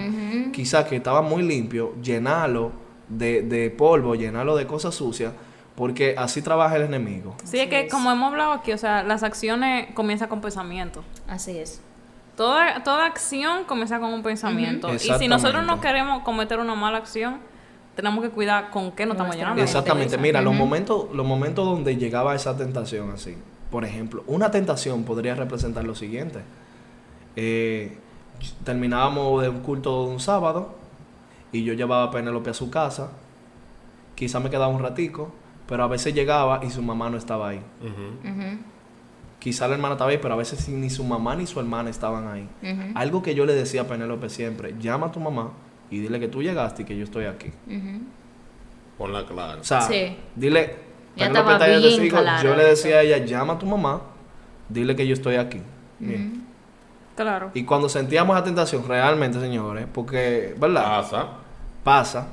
[SPEAKER 3] quizá que estaba muy limpio, llenarlo de, de polvo, llenarlo de cosas sucias, porque así trabaja el enemigo.
[SPEAKER 2] Sí, es que como hemos hablado aquí, o sea, las acciones comienzan con pensamiento.
[SPEAKER 4] Así es.
[SPEAKER 2] Toda, toda acción comienza con un pensamiento. Y si nosotros no queremos cometer una mala acción, tenemos que cuidar con qué nos estamos llenando.
[SPEAKER 3] Exactamente, mira, los momentos, los momentos donde llegaba esa tentación así. Por ejemplo, una tentación podría representar lo siguiente. Eh, terminábamos de un culto de un sábado y yo llevaba a Penélope a su casa. Quizá me quedaba un ratico, pero a veces llegaba y su mamá no estaba ahí. Quizá la hermana estaba ahí, pero a veces ni su mamá ni su hermana estaban ahí. Algo que yo le decía a Penélope siempre, llama a tu mamá y dile que tú llegaste y que yo estoy aquí.
[SPEAKER 4] ujú.
[SPEAKER 1] Ponla clara.
[SPEAKER 3] O sea,
[SPEAKER 4] Sí.
[SPEAKER 3] dile,
[SPEAKER 4] Ya
[SPEAKER 3] Penélope está ahí de
[SPEAKER 4] claro
[SPEAKER 3] yo le
[SPEAKER 4] eso.
[SPEAKER 3] decía a ella, llama a tu mamá, dile que yo estoy aquí. Bien.
[SPEAKER 2] Claro.
[SPEAKER 3] Y cuando sentíamos la tentación, realmente, señores, porque, ¿verdad?
[SPEAKER 1] Pasa.
[SPEAKER 3] Pasa,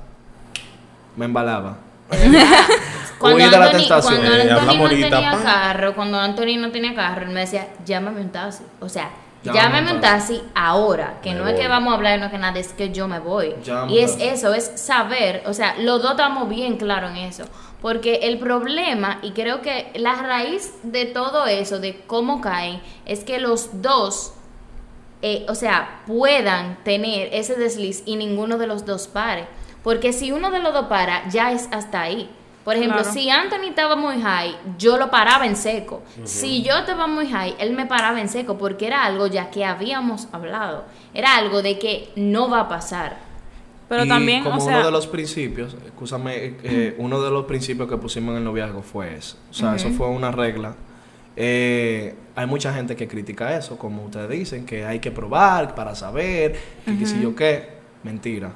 [SPEAKER 3] me embalaba.
[SPEAKER 4] Cuando
[SPEAKER 3] de la tentación.
[SPEAKER 4] cuando
[SPEAKER 1] Eh,
[SPEAKER 4] Anthony
[SPEAKER 1] hablamos
[SPEAKER 4] no
[SPEAKER 1] ahorita,
[SPEAKER 4] tenía carro, cuando Anthony no tenía carro, él me decía, llámame un taxi. O sea,
[SPEAKER 3] Llámame un
[SPEAKER 4] taxi ahora. Que
[SPEAKER 1] Me
[SPEAKER 4] no es que vamos a hablar, no es que nada, es que yo me voy.
[SPEAKER 3] Llámame
[SPEAKER 4] y es eso, es saber. O sea, los dos estamos bien claros en eso. Porque el problema, y creo que la raíz de todo eso, de cómo caen, es que los dos eh, o sea, puedan tener ese desliz y ninguno de los dos pare. Porque si uno de los dos para, ya es hasta ahí. Por ejemplo,
[SPEAKER 2] Claro.
[SPEAKER 4] si Anthony estaba muy high, yo lo paraba en seco. Si yo estaba muy high, él me paraba en seco porque era algo ya que habíamos hablado. Era algo de que no va a pasar.
[SPEAKER 2] Pero
[SPEAKER 3] Y
[SPEAKER 2] también,
[SPEAKER 3] como
[SPEAKER 2] o sea,
[SPEAKER 3] uno de los principios, escúchame, eh, eh, uno de los principios que pusimos en el noviazgo fue eso. O sea, eso fue una regla. Eh, hay mucha gente que critica eso, como ustedes dicen, que hay que probar para saber, que qué sé yo qué. Mentira.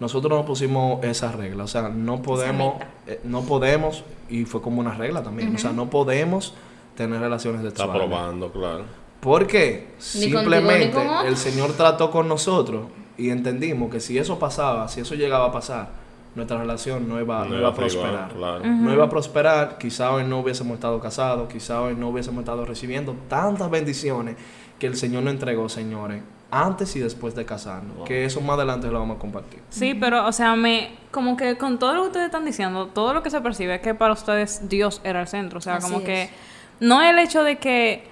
[SPEAKER 3] Nosotros no pusimos esa regla, o sea, no podemos, eh, no podemos, y fue como una regla también, o sea, no podemos tener relaciones
[SPEAKER 1] Está
[SPEAKER 3] sexuales.
[SPEAKER 1] probando, claro.
[SPEAKER 3] Porque
[SPEAKER 4] contigo,
[SPEAKER 3] simplemente el Señor trató con nosotros y entendimos que si eso pasaba, si eso llegaba a pasar, nuestra relación no iba, no iba a
[SPEAKER 1] igual,
[SPEAKER 3] prosperar. No iba a prosperar, quizá hoy no hubiésemos estado casados, quizá hoy no hubiésemos estado recibiendo tantas bendiciones que el Señor nos entregó, señores, antes y después de casarnos. Que eso más adelante lo vamos a compartir.
[SPEAKER 2] Sí, pero, o sea, me, como que con todo lo que ustedes están diciendo, todo lo que se percibe es que para ustedes Dios era el centro. O sea,
[SPEAKER 4] Así
[SPEAKER 2] como
[SPEAKER 4] es.
[SPEAKER 2] que no el hecho de que,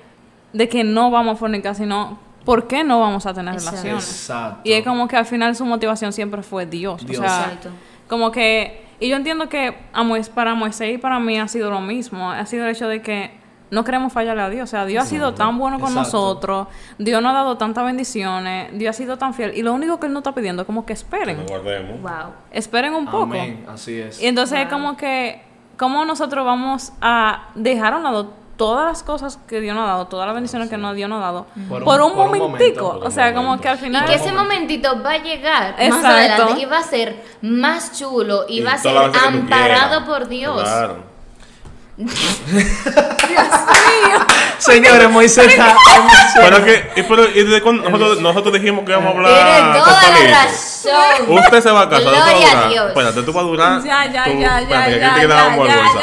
[SPEAKER 2] de que no vamos a fornicar, sino por qué no vamos a tener
[SPEAKER 4] Exacto.
[SPEAKER 2] relaciones.
[SPEAKER 3] Exacto.
[SPEAKER 2] Y es como que al final su motivación siempre fue Dios.
[SPEAKER 3] Dios.
[SPEAKER 2] O sea,
[SPEAKER 4] Exacto.
[SPEAKER 2] como que, y yo entiendo que a para Moisés y para mí ha sido lo mismo. Ha sido el hecho de que no queremos fallarle a Dios. O sea, Dios ha sido tan bueno con
[SPEAKER 3] Exacto.
[SPEAKER 2] nosotros. Dios nos ha dado tantas bendiciones. Dios ha sido tan fiel. Y lo único que Él nos está pidiendo es como que esperen.
[SPEAKER 1] nos guardemos.
[SPEAKER 4] Wow.
[SPEAKER 2] Esperen un poco.
[SPEAKER 3] Amén, así es.
[SPEAKER 2] Y entonces es como que, ¿cómo nosotros vamos a dejar a un lado todas las cosas que Dios nos ha dado, todas las bendiciones que nos, Dios nos ha dado,
[SPEAKER 3] Por
[SPEAKER 2] por
[SPEAKER 3] un- por un
[SPEAKER 2] momentico?
[SPEAKER 3] momento,
[SPEAKER 1] por
[SPEAKER 2] o sea, como que al
[SPEAKER 4] Y
[SPEAKER 2] final...
[SPEAKER 4] que ese momentito va a llegar más
[SPEAKER 2] Exacto.
[SPEAKER 4] adelante y va a ser más chulo y,
[SPEAKER 1] Y
[SPEAKER 4] va a ser amparado por Dios.
[SPEAKER 1] Claro.
[SPEAKER 3] Señores, Moisés está
[SPEAKER 1] Pero que, y, pero, ¿y desde cuándo nosotros, nosotros dijimos que íbamos a
[SPEAKER 4] Tiene
[SPEAKER 1] hablar
[SPEAKER 4] toda la
[SPEAKER 1] cortadito?
[SPEAKER 4] razón.
[SPEAKER 1] Usted se va a casar, usted va
[SPEAKER 4] Gloria
[SPEAKER 1] a
[SPEAKER 4] a
[SPEAKER 1] durar.
[SPEAKER 4] Dios.
[SPEAKER 1] Espérate, tú vas a durar.
[SPEAKER 2] Ya, ya,
[SPEAKER 1] tú-
[SPEAKER 2] ya, ya,
[SPEAKER 1] espérate, que
[SPEAKER 2] ya,
[SPEAKER 1] aquí te quedamos vergüenza.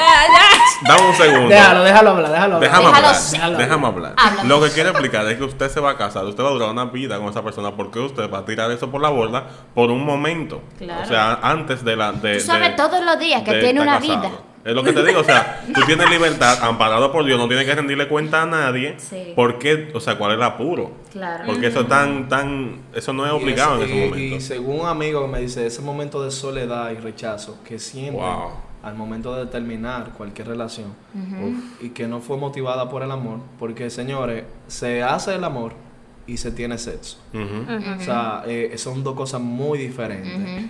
[SPEAKER 1] Dame un segundo.
[SPEAKER 3] Déjalo, déjalo hablar, déjalo hablar.
[SPEAKER 1] Déjame
[SPEAKER 4] Déjalo
[SPEAKER 1] hablar. Déjame hablar.
[SPEAKER 4] Habla.
[SPEAKER 1] Lo que quiere explicar es que usted se va a casar, usted va a durar una vida con esa persona porque usted va a tirar eso por la borda por un momento.
[SPEAKER 4] Claro.
[SPEAKER 1] O sea, antes de la. De,
[SPEAKER 4] Tú sabes
[SPEAKER 1] de-
[SPEAKER 4] todos los días que tiene una
[SPEAKER 1] casado.
[SPEAKER 4] vida.
[SPEAKER 1] Es lo que te digo, o sea, tú tienes libertad, amparado por Dios, no tienes que rendirle cuenta a nadie.
[SPEAKER 4] Sí.
[SPEAKER 1] ¿Por qué? O sea, ¿cuál es el apuro?
[SPEAKER 4] Claro.
[SPEAKER 1] Porque eso es tan, tan, eso no es
[SPEAKER 3] Y
[SPEAKER 1] obligado en ese
[SPEAKER 3] y-
[SPEAKER 1] momento.
[SPEAKER 3] Y según un amigo que me dice, ese momento de soledad y rechazo que
[SPEAKER 1] Wow.
[SPEAKER 3] al momento de terminar cualquier relación y que no fue motivada por el amor, porque señores, se hace el amor y se tiene sexo. O sea, eh, son dos cosas muy diferentes.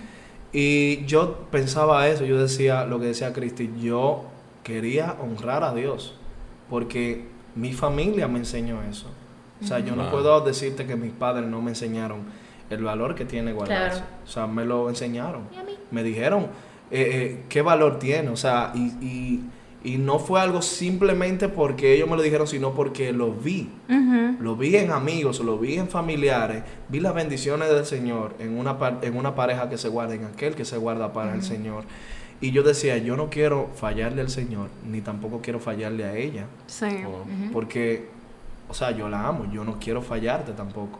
[SPEAKER 3] Y yo pensaba eso, yo decía lo que decía Cristi, yo quería honrar a Dios, porque mi familia me enseñó eso. O sea, yo no puedo decirte que mis padres no me enseñaron el valor que tiene guardarse.
[SPEAKER 4] Claro.
[SPEAKER 3] O sea, me lo enseñaron. Me dijeron eh, eh, qué valor tiene. O sea, y, y, y no fue algo simplemente porque ellos me lo dijeron, sino porque lo vi. Lo vi en amigos, lo vi en familiares, vi las bendiciones del Señor en una, par- en una pareja que se guarda, en aquel que se guarda para el Señor. Y yo decía, yo no quiero fallarle al Señor, ni tampoco quiero fallarle a ella,
[SPEAKER 2] Sí.
[SPEAKER 3] porque, o sea, yo la amo, yo no quiero fallarte tampoco.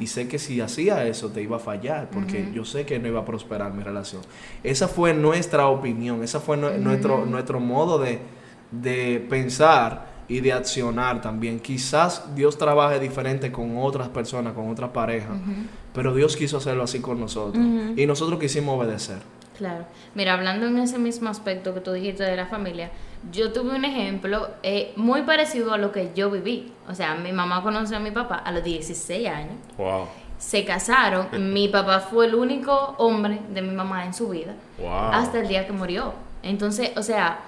[SPEAKER 3] Y sé que si hacía eso te iba a fallar, porque yo sé que no iba a prosperar mi relación. Esa fue nuestra opinión, esa fue nue- nuestro, nuestro modo de, de pensar y de accionar también. Quizás Dios trabaje diferente con otras personas, con otras parejas, pero Dios quiso hacerlo así con nosotros. Y nosotros quisimos obedecer.
[SPEAKER 4] Claro. Mira, hablando en ese mismo aspecto que tú dijiste de la familia, yo tuve un ejemplo eh, muy parecido a lo que yo viví. O sea, mi mamá conoció a mi papá a los 16 años.
[SPEAKER 1] Wow.
[SPEAKER 4] Se casaron. mi papá fue el único hombre de mi mamá en su vida.
[SPEAKER 1] Wow.
[SPEAKER 4] Hasta el día que murió. Entonces, o sea,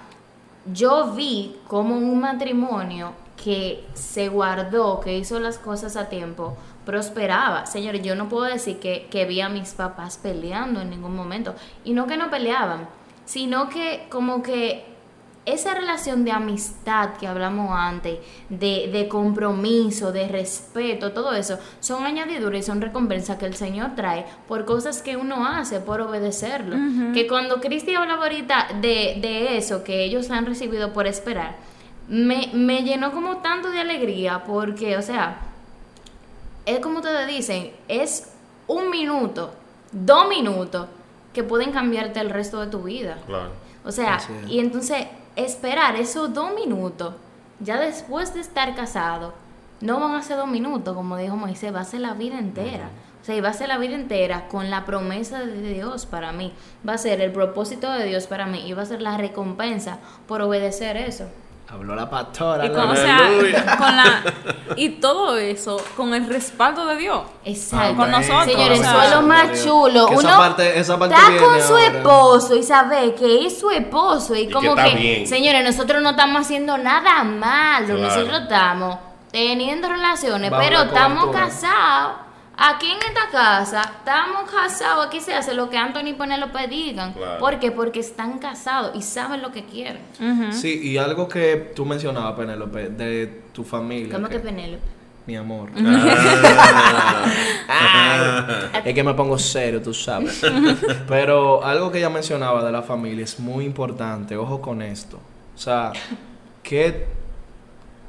[SPEAKER 4] yo vi como un matrimonio que se guardó, que hizo las cosas a tiempo, prosperaba. Señores, yo no puedo decir que, que vi a mis papás peleando en ningún momento. Y no que no peleaban, sino que como que esa relación de amistad que hablamos antes, de, de compromiso, de respeto, todo eso, son añadiduras y son recompensas que el Señor trae por cosas que uno hace, por obedecerlo. Que cuando Cristi hablaba ahorita de, de eso, que ellos han recibido por esperar, me, me llenó como tanto de alegría porque, o sea, es como ustedes dicen, es un minuto, dos minutos que pueden cambiarte el resto de tu vida.
[SPEAKER 1] Claro.
[SPEAKER 4] O sea, y entonces esperar esos dos minutos, ya después de estar casado, no van a ser dos minutos, como dijo Moisés, va a ser la vida entera. O sea, y va a ser la vida entera con la promesa de Dios para mí. Va a ser el propósito de Dios para mí y va a ser la recompensa por obedecer eso.
[SPEAKER 3] Habló la pastora.
[SPEAKER 2] Y
[SPEAKER 3] la-
[SPEAKER 2] con, o sea,
[SPEAKER 1] Aleluya.
[SPEAKER 2] con la, y todo eso con el respaldo de Dios.
[SPEAKER 4] Exacto.
[SPEAKER 2] Con nosotros,
[SPEAKER 4] Señores, eso es lo más chulo.
[SPEAKER 3] Que esa
[SPEAKER 4] Uno
[SPEAKER 3] parte- esa parte
[SPEAKER 4] está con su
[SPEAKER 3] ahora.
[SPEAKER 4] esposo y sabe que es su esposo y, como que, señores, nosotros no estamos haciendo nada malo,
[SPEAKER 1] Claro.
[SPEAKER 4] nosotros estamos teniendo relaciones,
[SPEAKER 3] Bajo
[SPEAKER 4] pero estamos casados. Aquí en esta casa estamos casados, aquí se hace lo que Anthony y Penélope digan.
[SPEAKER 1] Claro.
[SPEAKER 4] ¿Por qué? Porque están casados y saben lo que quieren.
[SPEAKER 3] Sí, y algo que tú mencionabas, Penélope, de tu familia.
[SPEAKER 4] ¿Cómo
[SPEAKER 3] que-
[SPEAKER 4] que Penélope?
[SPEAKER 3] Mi amor.
[SPEAKER 1] Ah.
[SPEAKER 3] Es que me pongo serio, tú sabes. Pero algo que ella mencionaba de la familia es muy importante. Ojo con esto. O sea, que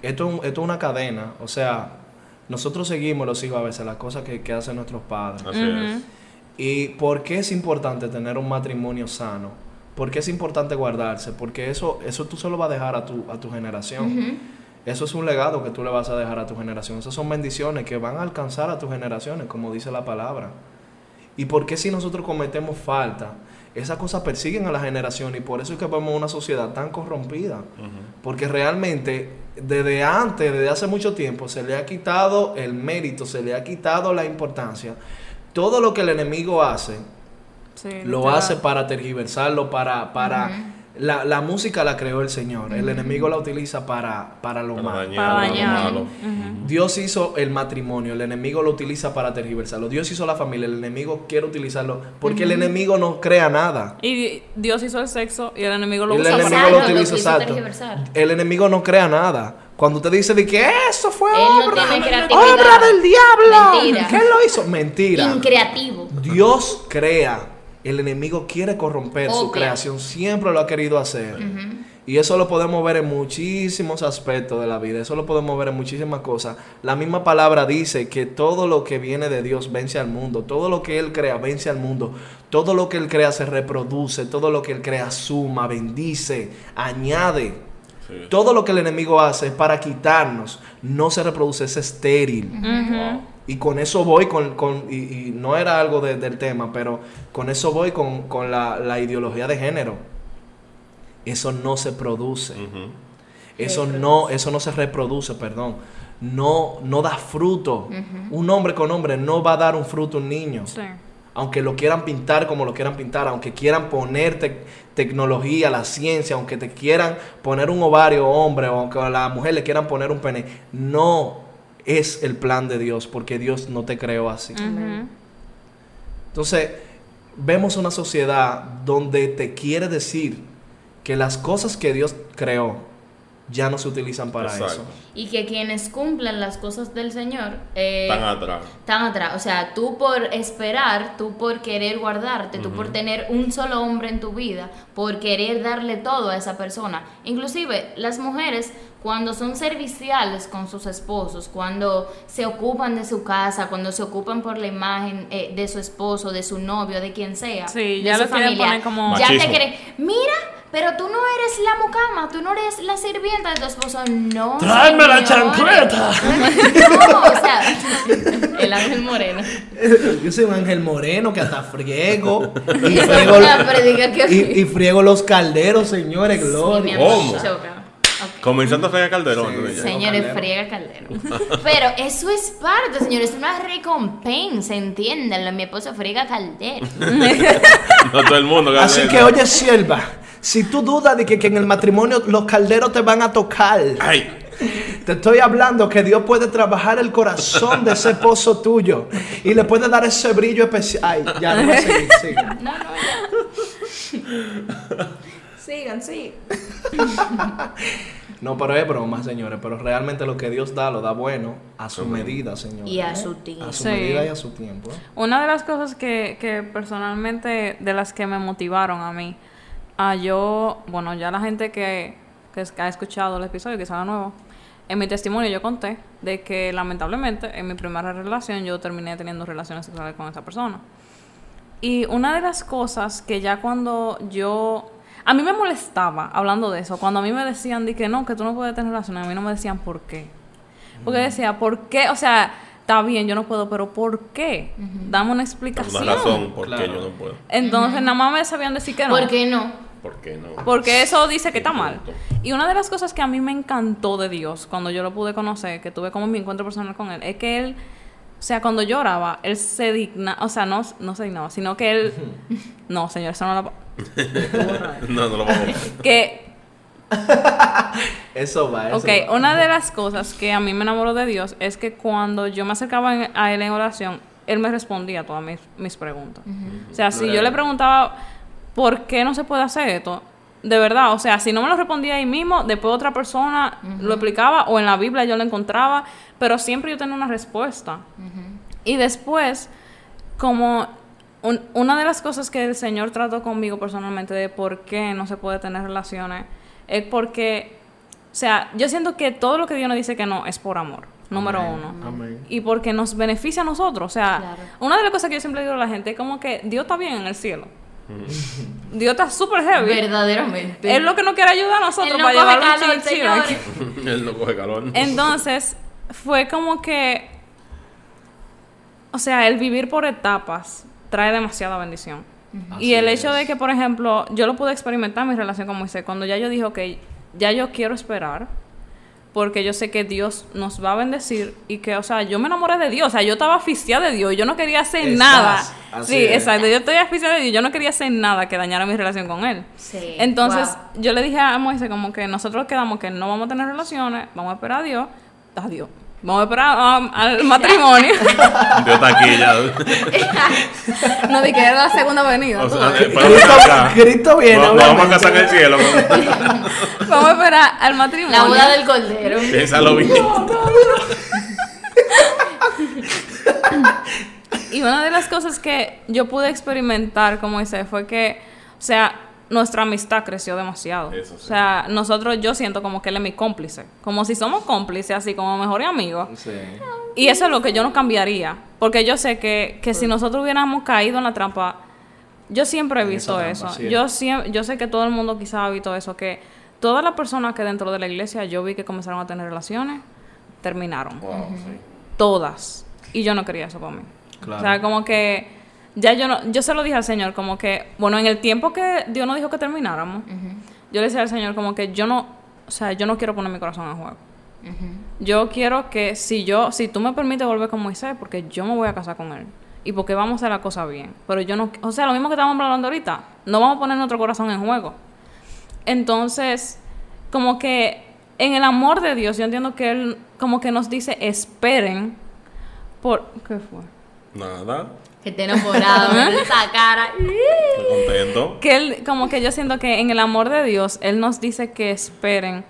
[SPEAKER 3] esto, esto es una cadena. O sea, nosotros seguimos los hijos a veces las cosas que, que hacen nuestros padres.
[SPEAKER 1] Así es.
[SPEAKER 3] ¿Y por qué es importante tener un matrimonio sano? ¿Por qué es importante guardarse? Porque eso, eso tú se lo vas a dejar a tu, a tu generación. Eso es un legado que tú le vas a dejar a tu generación. Esas son bendiciones que van a alcanzar a tus generaciones, como dice la palabra. ¿Y por qué si nosotros cometemos falta? Esas cosas persiguen a la generación y por eso es que vemos una sociedad tan corrompida. Porque realmente desde antes, desde hace mucho tiempo, se le ha quitado el mérito, se le ha quitado la importancia. Todo lo que el enemigo hace,
[SPEAKER 2] Sí,
[SPEAKER 3] lo hace para tergiversarlo, para... para la, la música la creó el Señor, el enemigo la utiliza para, para lo malo.
[SPEAKER 2] Para
[SPEAKER 1] malo.
[SPEAKER 3] Dios hizo el matrimonio, el enemigo lo utiliza para tergiversarlo. Dios hizo la familia, el enemigo quiere utilizarlo porque el enemigo no crea nada.
[SPEAKER 2] Y di- Dios hizo el sexo y el enemigo lo
[SPEAKER 3] el
[SPEAKER 2] usa
[SPEAKER 3] enemigo
[SPEAKER 2] para...
[SPEAKER 3] Lo utiliza exacto. El enemigo no crea nada. Cuando usted dice de que eso fue
[SPEAKER 4] no
[SPEAKER 3] obra, obra del diablo,
[SPEAKER 4] Mentira.
[SPEAKER 3] ¿quién lo hizo? Mentira.
[SPEAKER 4] Increativo.
[SPEAKER 3] Dios crea el enemigo quiere corromper su creación, siempre lo ha querido hacer. Y eso lo podemos ver en muchísimos aspectos de la vida, eso lo podemos ver en muchísimas cosas. La misma palabra dice que todo lo que viene de Dios vence al mundo, todo lo que Él crea vence al mundo, todo lo que Él crea se reproduce, todo lo que Él crea suma, bendice, añade.
[SPEAKER 1] Sí.
[SPEAKER 3] Todo lo que el enemigo hace es para quitarnos, no se reproduce, es estéril. Y con eso voy, con, con- y, y no era algo de- del tema, pero con eso voy con, con la, la ideología de género. Eso no se produce. Eso no, eso no se reproduce, perdón. No, no da fruto. Un hombre con hombre no va a dar un fruto a un niño.
[SPEAKER 2] Sí.
[SPEAKER 3] Aunque lo quieran pintar como lo quieran pintar, aunque quieran poner tec- tecnología, la ciencia, aunque te quieran poner un ovario hombre, o aunque a la mujer le quieran poner un pene, no es el plan de Dios, porque Dios no te creó así. Entonces, vemos una sociedad donde te quiere decir que las cosas que Dios creó ya no se utilizan para
[SPEAKER 1] Exacto.
[SPEAKER 3] eso.
[SPEAKER 4] Y que quienes cumplan las cosas del Señor eh,
[SPEAKER 1] Están atrás.
[SPEAKER 4] están atrás. O sea, tú por esperar, tú por querer guardarte, tú por tener un solo hombre en tu vida, por querer darle todo a esa persona. Inclusive las mujeres, cuando son serviciales con sus esposos, cuando se ocupan de su casa, cuando se ocupan por la imagen eh, de su esposo, de su novio, de quien sea,
[SPEAKER 2] Sí,
[SPEAKER 4] de
[SPEAKER 2] ya
[SPEAKER 4] su
[SPEAKER 2] lo quieren poner como-
[SPEAKER 4] ya te
[SPEAKER 1] Machismo.
[SPEAKER 4] quieren, mira, pero tú no eres la mucama, tú no eres la sirvienta de tu esposo, no.
[SPEAKER 3] ¡Tráeme la chancleta!
[SPEAKER 4] No, o sea, el ángel moreno.
[SPEAKER 3] Yo soy un ángel moreno que hasta friego. Y friego, y, y los calderos, señores, gloria.
[SPEAKER 1] ¿Cómo? Comenzando a fregar Calderón.
[SPEAKER 3] Sí.
[SPEAKER 1] ¿no? Ya.
[SPEAKER 4] Señores, friega caldero. Pero eso es parte, señores, es una recompensa, entiéndanlo. Mi esposo friega caldero.
[SPEAKER 1] No todo el mundo.
[SPEAKER 3] Así que, oye, sierva, si tú dudas de que, que en el matrimonio los calderos te van a tocar,
[SPEAKER 1] Ay.
[SPEAKER 3] te estoy hablando que Dios puede trabajar el corazón de ese pozo tuyo y le puede dar ese brillo especial. Ay, ya no voy a seguir, sigan.
[SPEAKER 4] No, no, ya. Sigan, sí.
[SPEAKER 3] No, pero es broma, señores. Pero realmente lo que Dios da, lo da bueno a su medida, señores.
[SPEAKER 4] Y a su tiempo.
[SPEAKER 3] A su
[SPEAKER 2] Sí.
[SPEAKER 3] medida y a su tiempo.
[SPEAKER 2] Una de las cosas que, que personalmente, de las que me motivaron a mí, a yo, bueno, ya la gente que, que ha escuchado el episodio, que sabe nuevo, en mi testimonio yo conté de que lamentablemente en mi primera relación yo terminé teniendo relaciones sexuales con esa persona. Y una de las cosas que ya cuando yo... A mí me molestaba hablando de eso, cuando a mí me decían de que no, que tú no puedes tener relaciones, a mí no me decían por qué. Porque decía, ¿por qué? O sea, está bien, yo no puedo, pero ¿por qué? Dame una
[SPEAKER 1] Por
[SPEAKER 2] explicación.
[SPEAKER 1] una razón por
[SPEAKER 3] Claro.
[SPEAKER 1] qué yo no puedo.
[SPEAKER 2] Entonces, nada más me sabían decir que no.
[SPEAKER 4] ¿Por qué no?
[SPEAKER 1] ¿Por qué no?
[SPEAKER 2] Porque eso dice que está mal. Y una de las cosas que a mí me encantó de Dios cuando yo lo pude conocer, que tuve como mi encuentro personal con él, es que él, o sea, cuando lloraba, él se digna, o sea, no, no se dignaba, sino que él, no, señor, eso no lo...
[SPEAKER 1] No, no lo vamos
[SPEAKER 2] Que,
[SPEAKER 3] Eso va, eso
[SPEAKER 2] ok,
[SPEAKER 3] va.
[SPEAKER 2] una de las cosas que a mí me enamoró de Dios es que cuando yo me acercaba en- a él en oración, él me respondía a todas mis, mis preguntas. O sea, si yo le preguntaba, ¿por qué no se puede hacer esto? De verdad, o sea, si no me lo respondía ahí mismo, después otra persona lo explicaba o en la Biblia yo lo encontraba, pero siempre yo tenía una respuesta. Y después, como un- una de las cosas que el Señor trató conmigo personalmente de por qué no se puede tener relaciones, es porque, o sea, yo siento que todo lo que Dios nos dice que no es por amor, número uno.
[SPEAKER 3] Amén.
[SPEAKER 2] Y porque nos beneficia a nosotros. O sea,
[SPEAKER 4] Claro.
[SPEAKER 2] una de las cosas que yo siempre digo a la gente es como que Dios está bien en el cielo. Dios está súper heavy.
[SPEAKER 4] Verdaderamente.
[SPEAKER 2] Él lo que no quiere ayudar a nosotros
[SPEAKER 4] no
[SPEAKER 2] para
[SPEAKER 4] coge
[SPEAKER 2] llevar un
[SPEAKER 4] calor,
[SPEAKER 2] chinchín aquí.
[SPEAKER 4] señores.
[SPEAKER 1] Él no coge calor.
[SPEAKER 2] Entonces, fue como que, o sea, el vivir por etapas trae demasiada bendición. y el hecho
[SPEAKER 3] es.
[SPEAKER 2] de que, por ejemplo, yo lo pude experimentar en mi relación con Moisés, cuando ya yo dijo que ya yo quiero esperar, porque yo sé que Dios nos va a bendecir y que, o sea, yo me enamoré de Dios, o sea, yo estaba asfixiada de Dios, yo no quería hacer
[SPEAKER 3] Estás,
[SPEAKER 2] nada. Sí,
[SPEAKER 3] es.
[SPEAKER 2] exacto, yo estoy asfixiada de Dios, yo no quería hacer nada que dañara mi relación con Él.
[SPEAKER 4] Sí,
[SPEAKER 2] Entonces,
[SPEAKER 4] wow.
[SPEAKER 2] yo le dije a Moisés como que nosotros quedamos que no vamos a tener relaciones, vamos a esperar a Dios, a Dios. Vamos a esperar um, al matrimonio.
[SPEAKER 1] Dios está aquí ya.
[SPEAKER 2] no, di que era la segunda venida.
[SPEAKER 1] O sea, eh,
[SPEAKER 3] Cristo-
[SPEAKER 1] acá.
[SPEAKER 3] Cristo viene,
[SPEAKER 1] No, no vamos a casar en el cielo.
[SPEAKER 2] vamos a esperar al matrimonio.
[SPEAKER 4] La boda del cordero.
[SPEAKER 1] Piénsalo bien.
[SPEAKER 2] Y una de las cosas que yo pude experimentar como hice fue que, o sea, nuestra amistad creció demasiado.
[SPEAKER 1] Eso sí.
[SPEAKER 2] O sea, nosotros, yo siento como que él es mi cómplice. Como si somos cómplices, así como mejores amigos.
[SPEAKER 3] Sí.
[SPEAKER 2] Y eso es lo que yo no cambiaría. Porque yo sé que, que si nosotros hubiéramos caído en la trampa, yo siempre he visto eso.
[SPEAKER 3] sí.
[SPEAKER 2] Yo, siem- yo sé que todo el mundo quizás ha visto eso, que todas las personas que dentro de la iglesia yo vi que comenzaron a tener relaciones, terminaron.
[SPEAKER 1] Wow, sí.
[SPEAKER 2] Todas. Y yo no quería eso para mí.
[SPEAKER 3] Claro.
[SPEAKER 2] O sea, como que ya yo no, yo se lo dije al Señor, como que, bueno, en el tiempo que Dios nos dijo que termináramos, yo le decía al Señor como que yo no, o sea, yo no quiero poner mi corazón en juego. Yo quiero que si yo, si tú me permites volver con Moisés, porque yo me voy a casar con él. Y porque vamos a hacer la cosa bien. Pero yo no, o sea, lo mismo que estamos hablando ahorita, no vamos a poner nuestro corazón en juego. Entonces, como que en el amor de Dios, yo entiendo que Él como que nos dice, esperen por... ¿Qué fue?
[SPEAKER 1] Nada.
[SPEAKER 4] Que te enamorado,
[SPEAKER 2] ¿Eh?
[SPEAKER 4] esa cara.
[SPEAKER 1] Estoy contento.
[SPEAKER 2] Que Él, como que yo siento que en el amor de Dios, Él nos dice que esperen.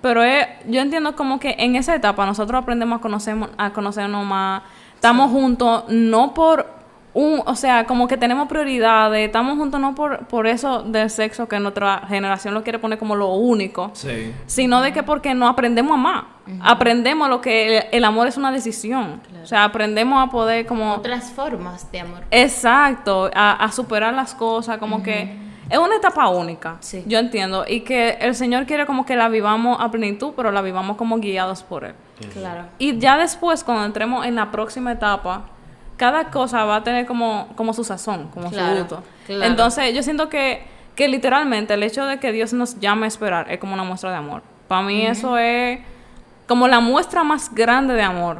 [SPEAKER 2] Pero es- yo entiendo como que en esa etapa nosotros aprendemos a, a conocernos más. Estamos juntos no por un, o sea, como que tenemos prioridades. Estamos juntos no por, por eso del sexo que nuestra generación lo quiere poner como lo único.
[SPEAKER 3] Sí.
[SPEAKER 2] sino de que porque no aprendemos a amar. Aprendemos lo que el, el amor es una decisión. O sea, aprendemos a poder como...
[SPEAKER 4] Otras formas de amor.
[SPEAKER 2] Exacto, a, a superar las cosas, como que es una etapa única,
[SPEAKER 4] Sí.
[SPEAKER 2] yo entiendo, y que el Señor quiere como que la vivamos a plenitud, pero la vivamos como guiados por Él.
[SPEAKER 4] Claro.
[SPEAKER 2] Y ya después, cuando entremos en la próxima etapa, cada cosa va a tener como, como su sazón, como
[SPEAKER 4] Claro,
[SPEAKER 2] su gusto.
[SPEAKER 4] claro.
[SPEAKER 2] Entonces, yo siento que, que literalmente el hecho de que Dios nos llame a esperar es como una muestra de amor. Para mí eso es como la muestra más grande de amor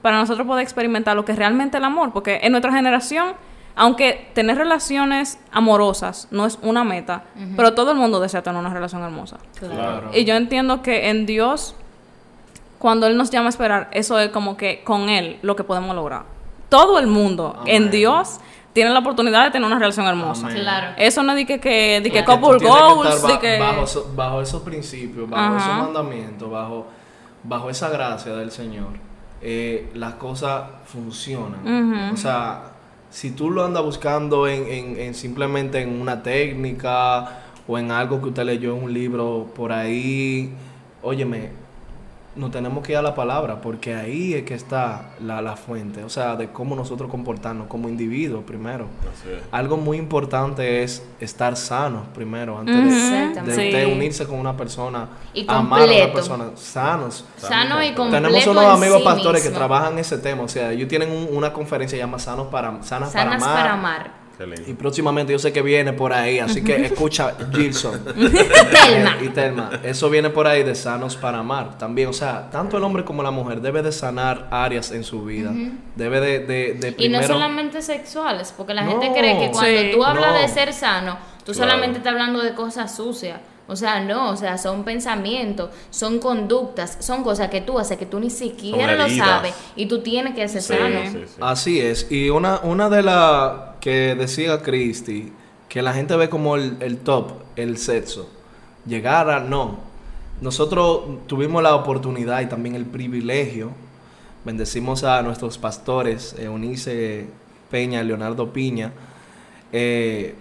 [SPEAKER 2] para nosotros poder experimentar lo que es realmente el amor, porque en nuestra generación, aunque tener relaciones amorosas no es una meta, pero todo el mundo desea tener una relación hermosa.
[SPEAKER 3] Claro.
[SPEAKER 2] Y yo entiendo que en Dios, cuando Él nos llama a esperar, eso es como que con Él lo que podemos lograr. Todo el mundo
[SPEAKER 3] Amén.
[SPEAKER 2] en Dios tiene la oportunidad de tener una relación hermosa.
[SPEAKER 3] Amén.
[SPEAKER 4] Claro.
[SPEAKER 2] Eso no es de que, que, de que couple
[SPEAKER 3] que
[SPEAKER 2] goals,
[SPEAKER 3] ba-
[SPEAKER 2] que...
[SPEAKER 3] bajo, eso- bajo esos principios, bajo
[SPEAKER 2] Ajá.
[SPEAKER 3] esos mandamientos, bajo, bajo esa gracia del Señor, eh, las cosas funcionan. O sea, si tú lo andas buscando en, en- en simplemente en una técnica o en algo que usted leyó en un libro por ahí, óyeme, no tenemos que ir a la palabra porque ahí es que está la, la fuente, o sea, de cómo nosotros comportarnos como individuos primero. Algo muy importante es estar sanos primero, antes de, unirse con una persona,
[SPEAKER 4] Y
[SPEAKER 3] amar a una persona, sanos.
[SPEAKER 4] Sano y completo.
[SPEAKER 3] Tenemos unos amigos
[SPEAKER 4] sí
[SPEAKER 3] pastores que trabajan ese tema, o sea, ellos tienen un- una conferencia llamada Sanos para, Sanas, para Amar.
[SPEAKER 4] para amar.
[SPEAKER 1] Qué lindo.
[SPEAKER 3] Y próximamente yo sé que viene por ahí, así que escucha Gilson.
[SPEAKER 4] Telma.
[SPEAKER 3] y Telma. Eso viene por ahí de sanos para amar también. O sea, tanto el hombre como la mujer debe de sanar áreas en su vida. Debe de, de, de
[SPEAKER 4] Y no solamente sexuales, porque la
[SPEAKER 3] No.
[SPEAKER 4] gente cree que cuando
[SPEAKER 2] Sí.
[SPEAKER 4] tú hablas
[SPEAKER 3] No.
[SPEAKER 4] de ser sano, tú
[SPEAKER 1] Claro.
[SPEAKER 4] solamente estás hablando de cosas sucias. O sea, no, o sea, son pensamientos, son conductas, son cosas que tú haces que tú ni siquiera lo sabes y tú tienes que ser
[SPEAKER 1] Sí,
[SPEAKER 4] sano.
[SPEAKER 1] sí, sí.
[SPEAKER 3] Así es. Y una, una de las que decía Christy, que la gente ve como el, el top, el sexo. Llegar a no. Nosotros tuvimos la oportunidad y también el privilegio. Bendecimos a nuestros pastores, Eunice Peña, Leonardo Piña, eh,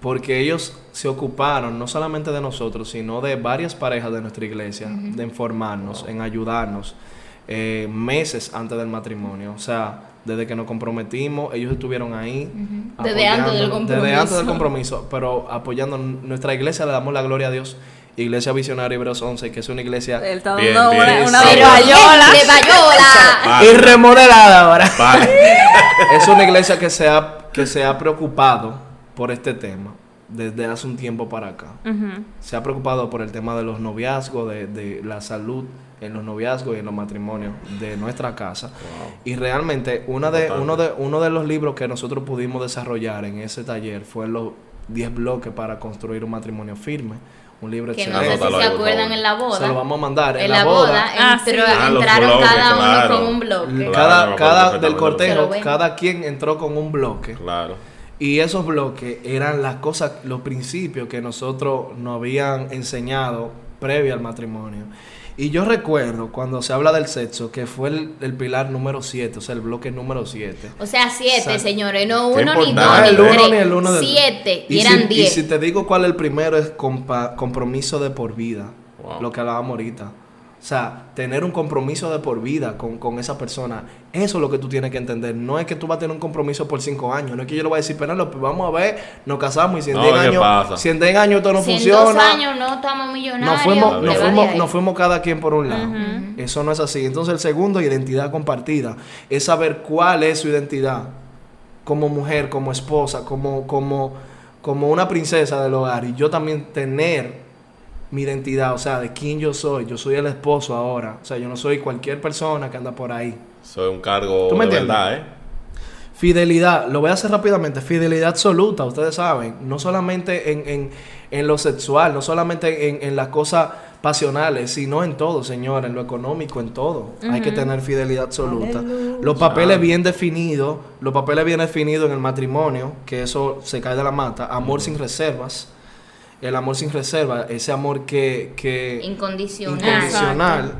[SPEAKER 3] porque ellos se ocuparon no solamente de nosotros, sino de varias parejas de nuestra iglesia, de informarnos, en ayudarnos eh, meses antes del matrimonio. O sea, desde que nos comprometimos, ellos estuvieron ahí.
[SPEAKER 4] Desde antes del
[SPEAKER 3] apoyándonos, Desde antes del
[SPEAKER 4] compromiso.
[SPEAKER 3] pero apoyando nuestra iglesia, le damos la gloria a Dios. Iglesia Visionaria Hebreos 11, que es una iglesia
[SPEAKER 2] Él está
[SPEAKER 1] Bien,
[SPEAKER 2] dando
[SPEAKER 1] bien.
[SPEAKER 2] una, una bayola.
[SPEAKER 4] de Bayola.
[SPEAKER 1] Vale,
[SPEAKER 3] y remodelada ahora.
[SPEAKER 1] vale.
[SPEAKER 3] es una iglesia que se ha, que se ha preocupado por este tema desde hace un tiempo para acá. Se ha preocupado por el tema de los noviazgos, de, de la salud en los noviazgos y en los matrimonios de nuestra casa. Y realmente una de, uno, de, uno de los libros que nosotros pudimos desarrollar en ese taller fue los 10 bloques para construir un matrimonio firme. Un libro
[SPEAKER 4] Que no
[SPEAKER 3] excelente.
[SPEAKER 4] sé si
[SPEAKER 1] Anótalo
[SPEAKER 4] se acuerdan en la
[SPEAKER 3] Se lo
[SPEAKER 4] boda.
[SPEAKER 3] vamos a mandar.
[SPEAKER 4] En la boda,
[SPEAKER 2] Ah,
[SPEAKER 4] entró-
[SPEAKER 2] sí.
[SPEAKER 1] Ah, los
[SPEAKER 4] entraron
[SPEAKER 1] bloques,
[SPEAKER 4] cada uno
[SPEAKER 1] claro.
[SPEAKER 4] con un bloque.
[SPEAKER 3] Cada, cada del cortejo, cada quien entró con un bloque.
[SPEAKER 1] Claro.
[SPEAKER 3] Y esos bloques eran las cosas, los principios que nosotros nos habían enseñado previa al matrimonio. Y yo recuerdo cuando se habla del sexo, que fue el, el pilar número 7, o sea, el bloque número 7.
[SPEAKER 4] O sea, siete,
[SPEAKER 3] Exacto.
[SPEAKER 4] señores, no uno ni dos,
[SPEAKER 1] importante.
[SPEAKER 4] ni
[SPEAKER 3] el uno
[SPEAKER 4] tres.
[SPEAKER 3] ni el uno del
[SPEAKER 4] Siete, y,
[SPEAKER 3] si-
[SPEAKER 4] eran
[SPEAKER 3] Y si te digo cuál es el primero, es compa- compromiso de por vida.
[SPEAKER 1] Wow.
[SPEAKER 3] Lo que hablábamos ahorita. O sea, tener un compromiso de por vida con, con esa persona. Eso es lo que tú tienes que entender. No es que tú vas a tener un compromiso por cinco años. No es que yo le voy a decir, pero vamos a ver, nos casamos y si en
[SPEAKER 1] No,
[SPEAKER 3] 10
[SPEAKER 1] ¿qué
[SPEAKER 3] años, si en 10 años esto no
[SPEAKER 4] si
[SPEAKER 3] funciona.
[SPEAKER 4] en dos años no estamos millonarios,
[SPEAKER 3] Nos fuimos, nos, fuimos, nos fuimos cada quien por un lado. Eso no es así. Entonces el segundo, identidad compartida, es saber cuál es su identidad como mujer, como esposa, como, como, como una princesa del hogar. Y yo también tener mi identidad, o sea, de quién yo soy. Yo soy el esposo ahora. O sea, yo no soy cualquier persona que anda por ahí.
[SPEAKER 1] Soy un cargo
[SPEAKER 3] ¿Tú me
[SPEAKER 1] de
[SPEAKER 3] entiendes?
[SPEAKER 1] verdad, ¿eh?
[SPEAKER 3] Fidelidad, lo voy a hacer rápidamente, fidelidad absoluta, ustedes saben, no solamente en, en, en lo sexual, no solamente en, en las cosas pasionales, sino en todo, señor, en lo económico, en todo. Hay que tener fidelidad absoluta. Los papeles bien definidos, los papeles bien definidos en el matrimonio, que eso se cae de la mata, amor sin reservas, el amor sin reserva, ese amor que... que
[SPEAKER 4] Incondicional.
[SPEAKER 3] incondicional,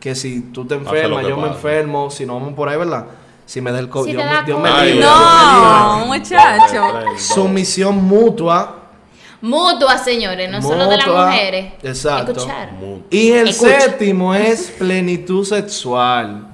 [SPEAKER 3] que si tú te enfermas, yo me enfermo, si no vamos por ahí, ¿verdad? Si me da el COVID,
[SPEAKER 4] Si
[SPEAKER 3] Dios, me-
[SPEAKER 4] da
[SPEAKER 3] Dios me libre.
[SPEAKER 2] No, muchacho.
[SPEAKER 3] Sumisión mutua.
[SPEAKER 4] Mutua, señores, no solo de las mujeres.
[SPEAKER 3] exacto.
[SPEAKER 4] Escuchar.
[SPEAKER 3] Y el
[SPEAKER 4] Escucha.
[SPEAKER 3] séptimo es plenitud sexual.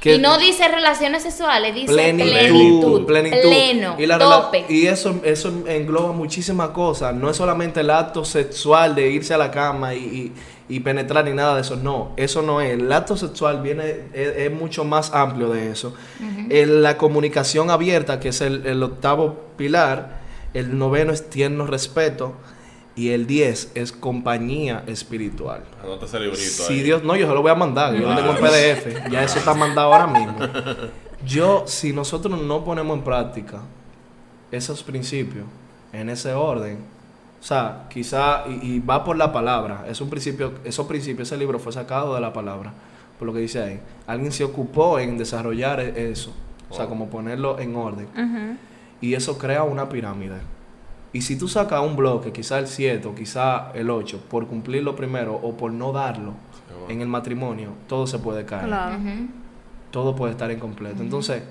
[SPEAKER 3] Que-
[SPEAKER 4] Y no dice relaciones sexuales, dice
[SPEAKER 3] plenitud,
[SPEAKER 4] plenitud,
[SPEAKER 3] plenitud.
[SPEAKER 4] pleno,
[SPEAKER 3] y, la
[SPEAKER 4] tope.
[SPEAKER 3] y eso, eso engloba muchísimas cosas. No es solamente el acto sexual de irse a la cama y, y- y penetrar ni nada de eso. No, eso no es. El acto sexual viene, es, es mucho más amplio de eso. El- la comunicación abierta, que es el, el octavo pilar. El noveno es tierno respeto. Y el diez es compañía espiritual.
[SPEAKER 1] Anota ese librito
[SPEAKER 3] Si
[SPEAKER 1] ahí.
[SPEAKER 3] Dios, no, yo se lo voy a mandar, yo lo tengo en PDF, ya eso está mandado ahora mismo. Yo, si nosotros no ponemos en práctica esos principios en ese orden, o sea, quizá, y, y va por la palabra, es un principio, esos principios, ese libro fue sacado de la palabra, por lo que dice ahí. Alguien se ocupó en desarrollar e- eso, o sea, como ponerlo en orden. Y eso crea una pirámide. Y si tú sacas un bloque, quizá el 7 o quizá el 8, por cumplirlo primero o por no darlo
[SPEAKER 1] bueno.
[SPEAKER 3] en el matrimonio, todo se puede caer.
[SPEAKER 2] Claro.
[SPEAKER 3] Todo puede estar incompleto. Entonces,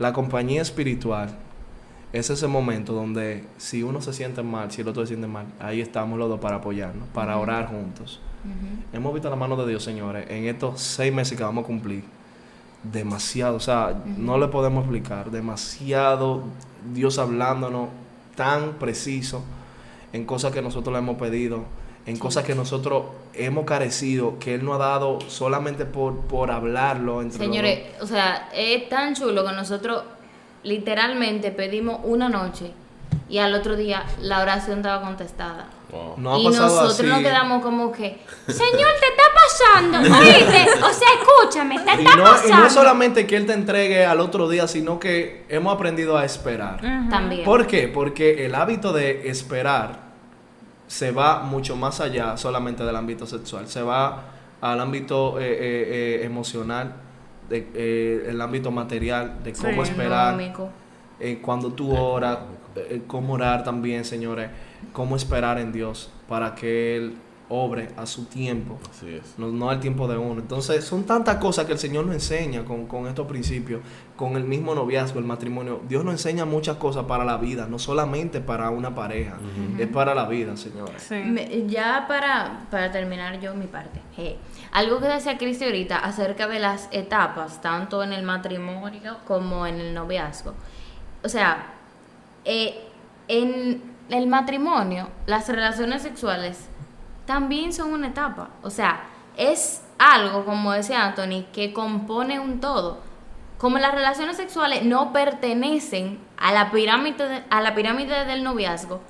[SPEAKER 3] la compañía espiritual es ese momento donde si uno se siente mal, si el otro se siente mal, ahí estamos los dos para apoyarnos, para orar juntos. Hemos visto la mano de Dios, señores, en estos seis meses que vamos a cumplir. Demasiado, o sea, no le podemos explicar. Demasiado Dios hablándonos tan preciso en cosas que nosotros le hemos pedido, en cosas que nosotros hemos carecido, que Él nos ha dado solamente por, por hablarlo entre los
[SPEAKER 4] Señores, o sea, es tan chulo que nosotros literalmente pedimos una noche y al otro día la oración estaba contestada.
[SPEAKER 1] Wow.
[SPEAKER 3] dos. No ha
[SPEAKER 4] y nosotros nos
[SPEAKER 3] así.
[SPEAKER 4] quedamos como que, Señor, te está pasando, oíste, o sea, escúchame, te
[SPEAKER 3] Y
[SPEAKER 4] está
[SPEAKER 3] no, y
[SPEAKER 4] pasando.
[SPEAKER 3] no es solamente que Él te entregue al otro día, sino que hemos aprendido a esperar.
[SPEAKER 4] También.
[SPEAKER 3] ¿Por qué? Porque el hábito de esperar se va mucho más allá solamente del ámbito sexual. Se va al ámbito eh, eh, eh, emocional, de, eh, el ámbito material, de cómo
[SPEAKER 2] Sí.
[SPEAKER 3] esperar,
[SPEAKER 4] Económico.
[SPEAKER 3] eh, cuando tú oras, eh, cómo orar también, señores, cómo esperar en Dios para que Él obre a su tiempo
[SPEAKER 1] Así es.
[SPEAKER 3] no, no al tiempo de uno. Entonces, son tantas cosas que el Señor nos enseña con, con estos principios, con el mismo noviazgo, el matrimonio. Dios nos enseña muchas cosas para la vida, no solamente para una pareja, es para la vida, señores.
[SPEAKER 2] Sí.
[SPEAKER 4] Me- Ya para, para terminar yo mi parte, algo que decía Cristi ahorita acerca de las etapas, tanto en el matrimonio como en el noviazgo. O sea, eh, en el matrimonio, las relaciones sexuales también son una etapa. O sea, es algo, como decía Anthony, que compone un todo. Como las relaciones sexuales no pertenecen a la pirámide, de- a la pirámide del noviazgo,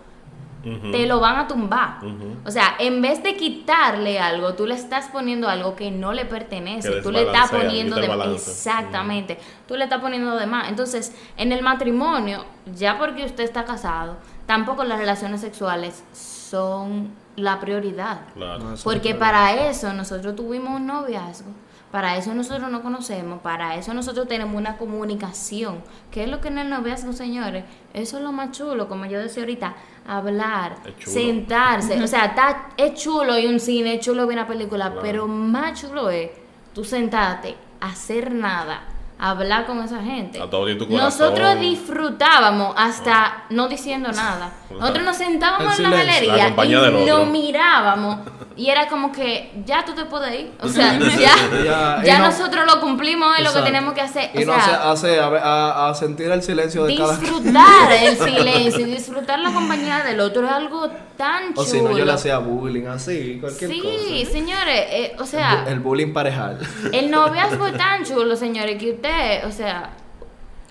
[SPEAKER 4] te lo van a tumbar. O sea, en vez de quitarle algo, tú le estás poniendo algo que no le pertenece. Tú le estás poniendo de
[SPEAKER 1] balance.
[SPEAKER 4] Exactamente. Tú le estás poniendo de más. Entonces, en el matrimonio, ya porque usted está casado, tampoco las relaciones sexuales son la prioridad.
[SPEAKER 1] Claro.
[SPEAKER 3] No,
[SPEAKER 4] Porque
[SPEAKER 3] no
[SPEAKER 4] para eso nosotros tuvimos un noviazgo, Para eso nosotros nos conocemos, para eso nosotros tenemos una comunicación. ¿Qué es lo que en el noviazgo, señores? Eso es lo más chulo, como yo decía ahorita, hablar, sentarse. O sea, está, es chulo y un cine, es chulo y una película,
[SPEAKER 1] Claro.
[SPEAKER 4] pero más chulo es tú sentarte, hacer nada, hablar con esa gente. Nosotros disfrutábamos hasta no diciendo nada. Nosotros nos sentábamos en la galería
[SPEAKER 1] La
[SPEAKER 4] y nos mirábamos y era como que ya tú te puedes ir. O sea, ya,
[SPEAKER 3] Ya,
[SPEAKER 4] ya,
[SPEAKER 3] y no-
[SPEAKER 4] nosotros lo cumplimos es lo que tenemos que hacer.
[SPEAKER 3] Y
[SPEAKER 4] o
[SPEAKER 3] no hace,
[SPEAKER 4] sea,
[SPEAKER 3] hace a, ver- a- a sentir el silencio de cada
[SPEAKER 4] disfrutar el silencio, y disfrutar la compañía del otro es algo tan chulo.
[SPEAKER 3] O si no, yo le hacía bullying, así, cualquier
[SPEAKER 4] Sí,
[SPEAKER 3] cosa.
[SPEAKER 4] señores, eh, o sea,
[SPEAKER 3] El bullying parejal.
[SPEAKER 4] el noviazgo es tan chulo, señores, que usted, o sea,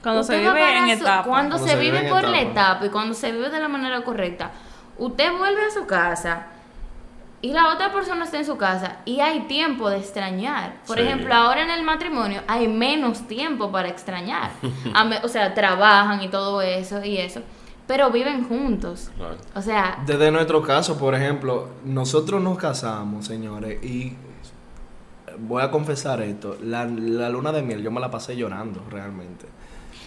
[SPEAKER 2] Cuando se vive en
[SPEAKER 4] su-
[SPEAKER 2] etapa.
[SPEAKER 4] Cuando,
[SPEAKER 3] Cuando
[SPEAKER 4] se,
[SPEAKER 3] se
[SPEAKER 4] vive por la
[SPEAKER 3] etapa.
[SPEAKER 4] etapa y cuando se vive de la manera correcta, usted vuelve a su casa y la otra persona está en su casa y hay tiempo de extrañar. Por
[SPEAKER 1] Sí.
[SPEAKER 4] ejemplo, ahora en el matrimonio hay menos tiempo para extrañar. A me- o sea, trabajan y todo eso y eso, pero viven juntos.
[SPEAKER 1] Claro.
[SPEAKER 4] O sea,
[SPEAKER 3] Desde nuestro caso, por ejemplo, nosotros nos casamos, señores, y voy a confesar esto, la, la luna de miel yo me la pasé llorando realmente.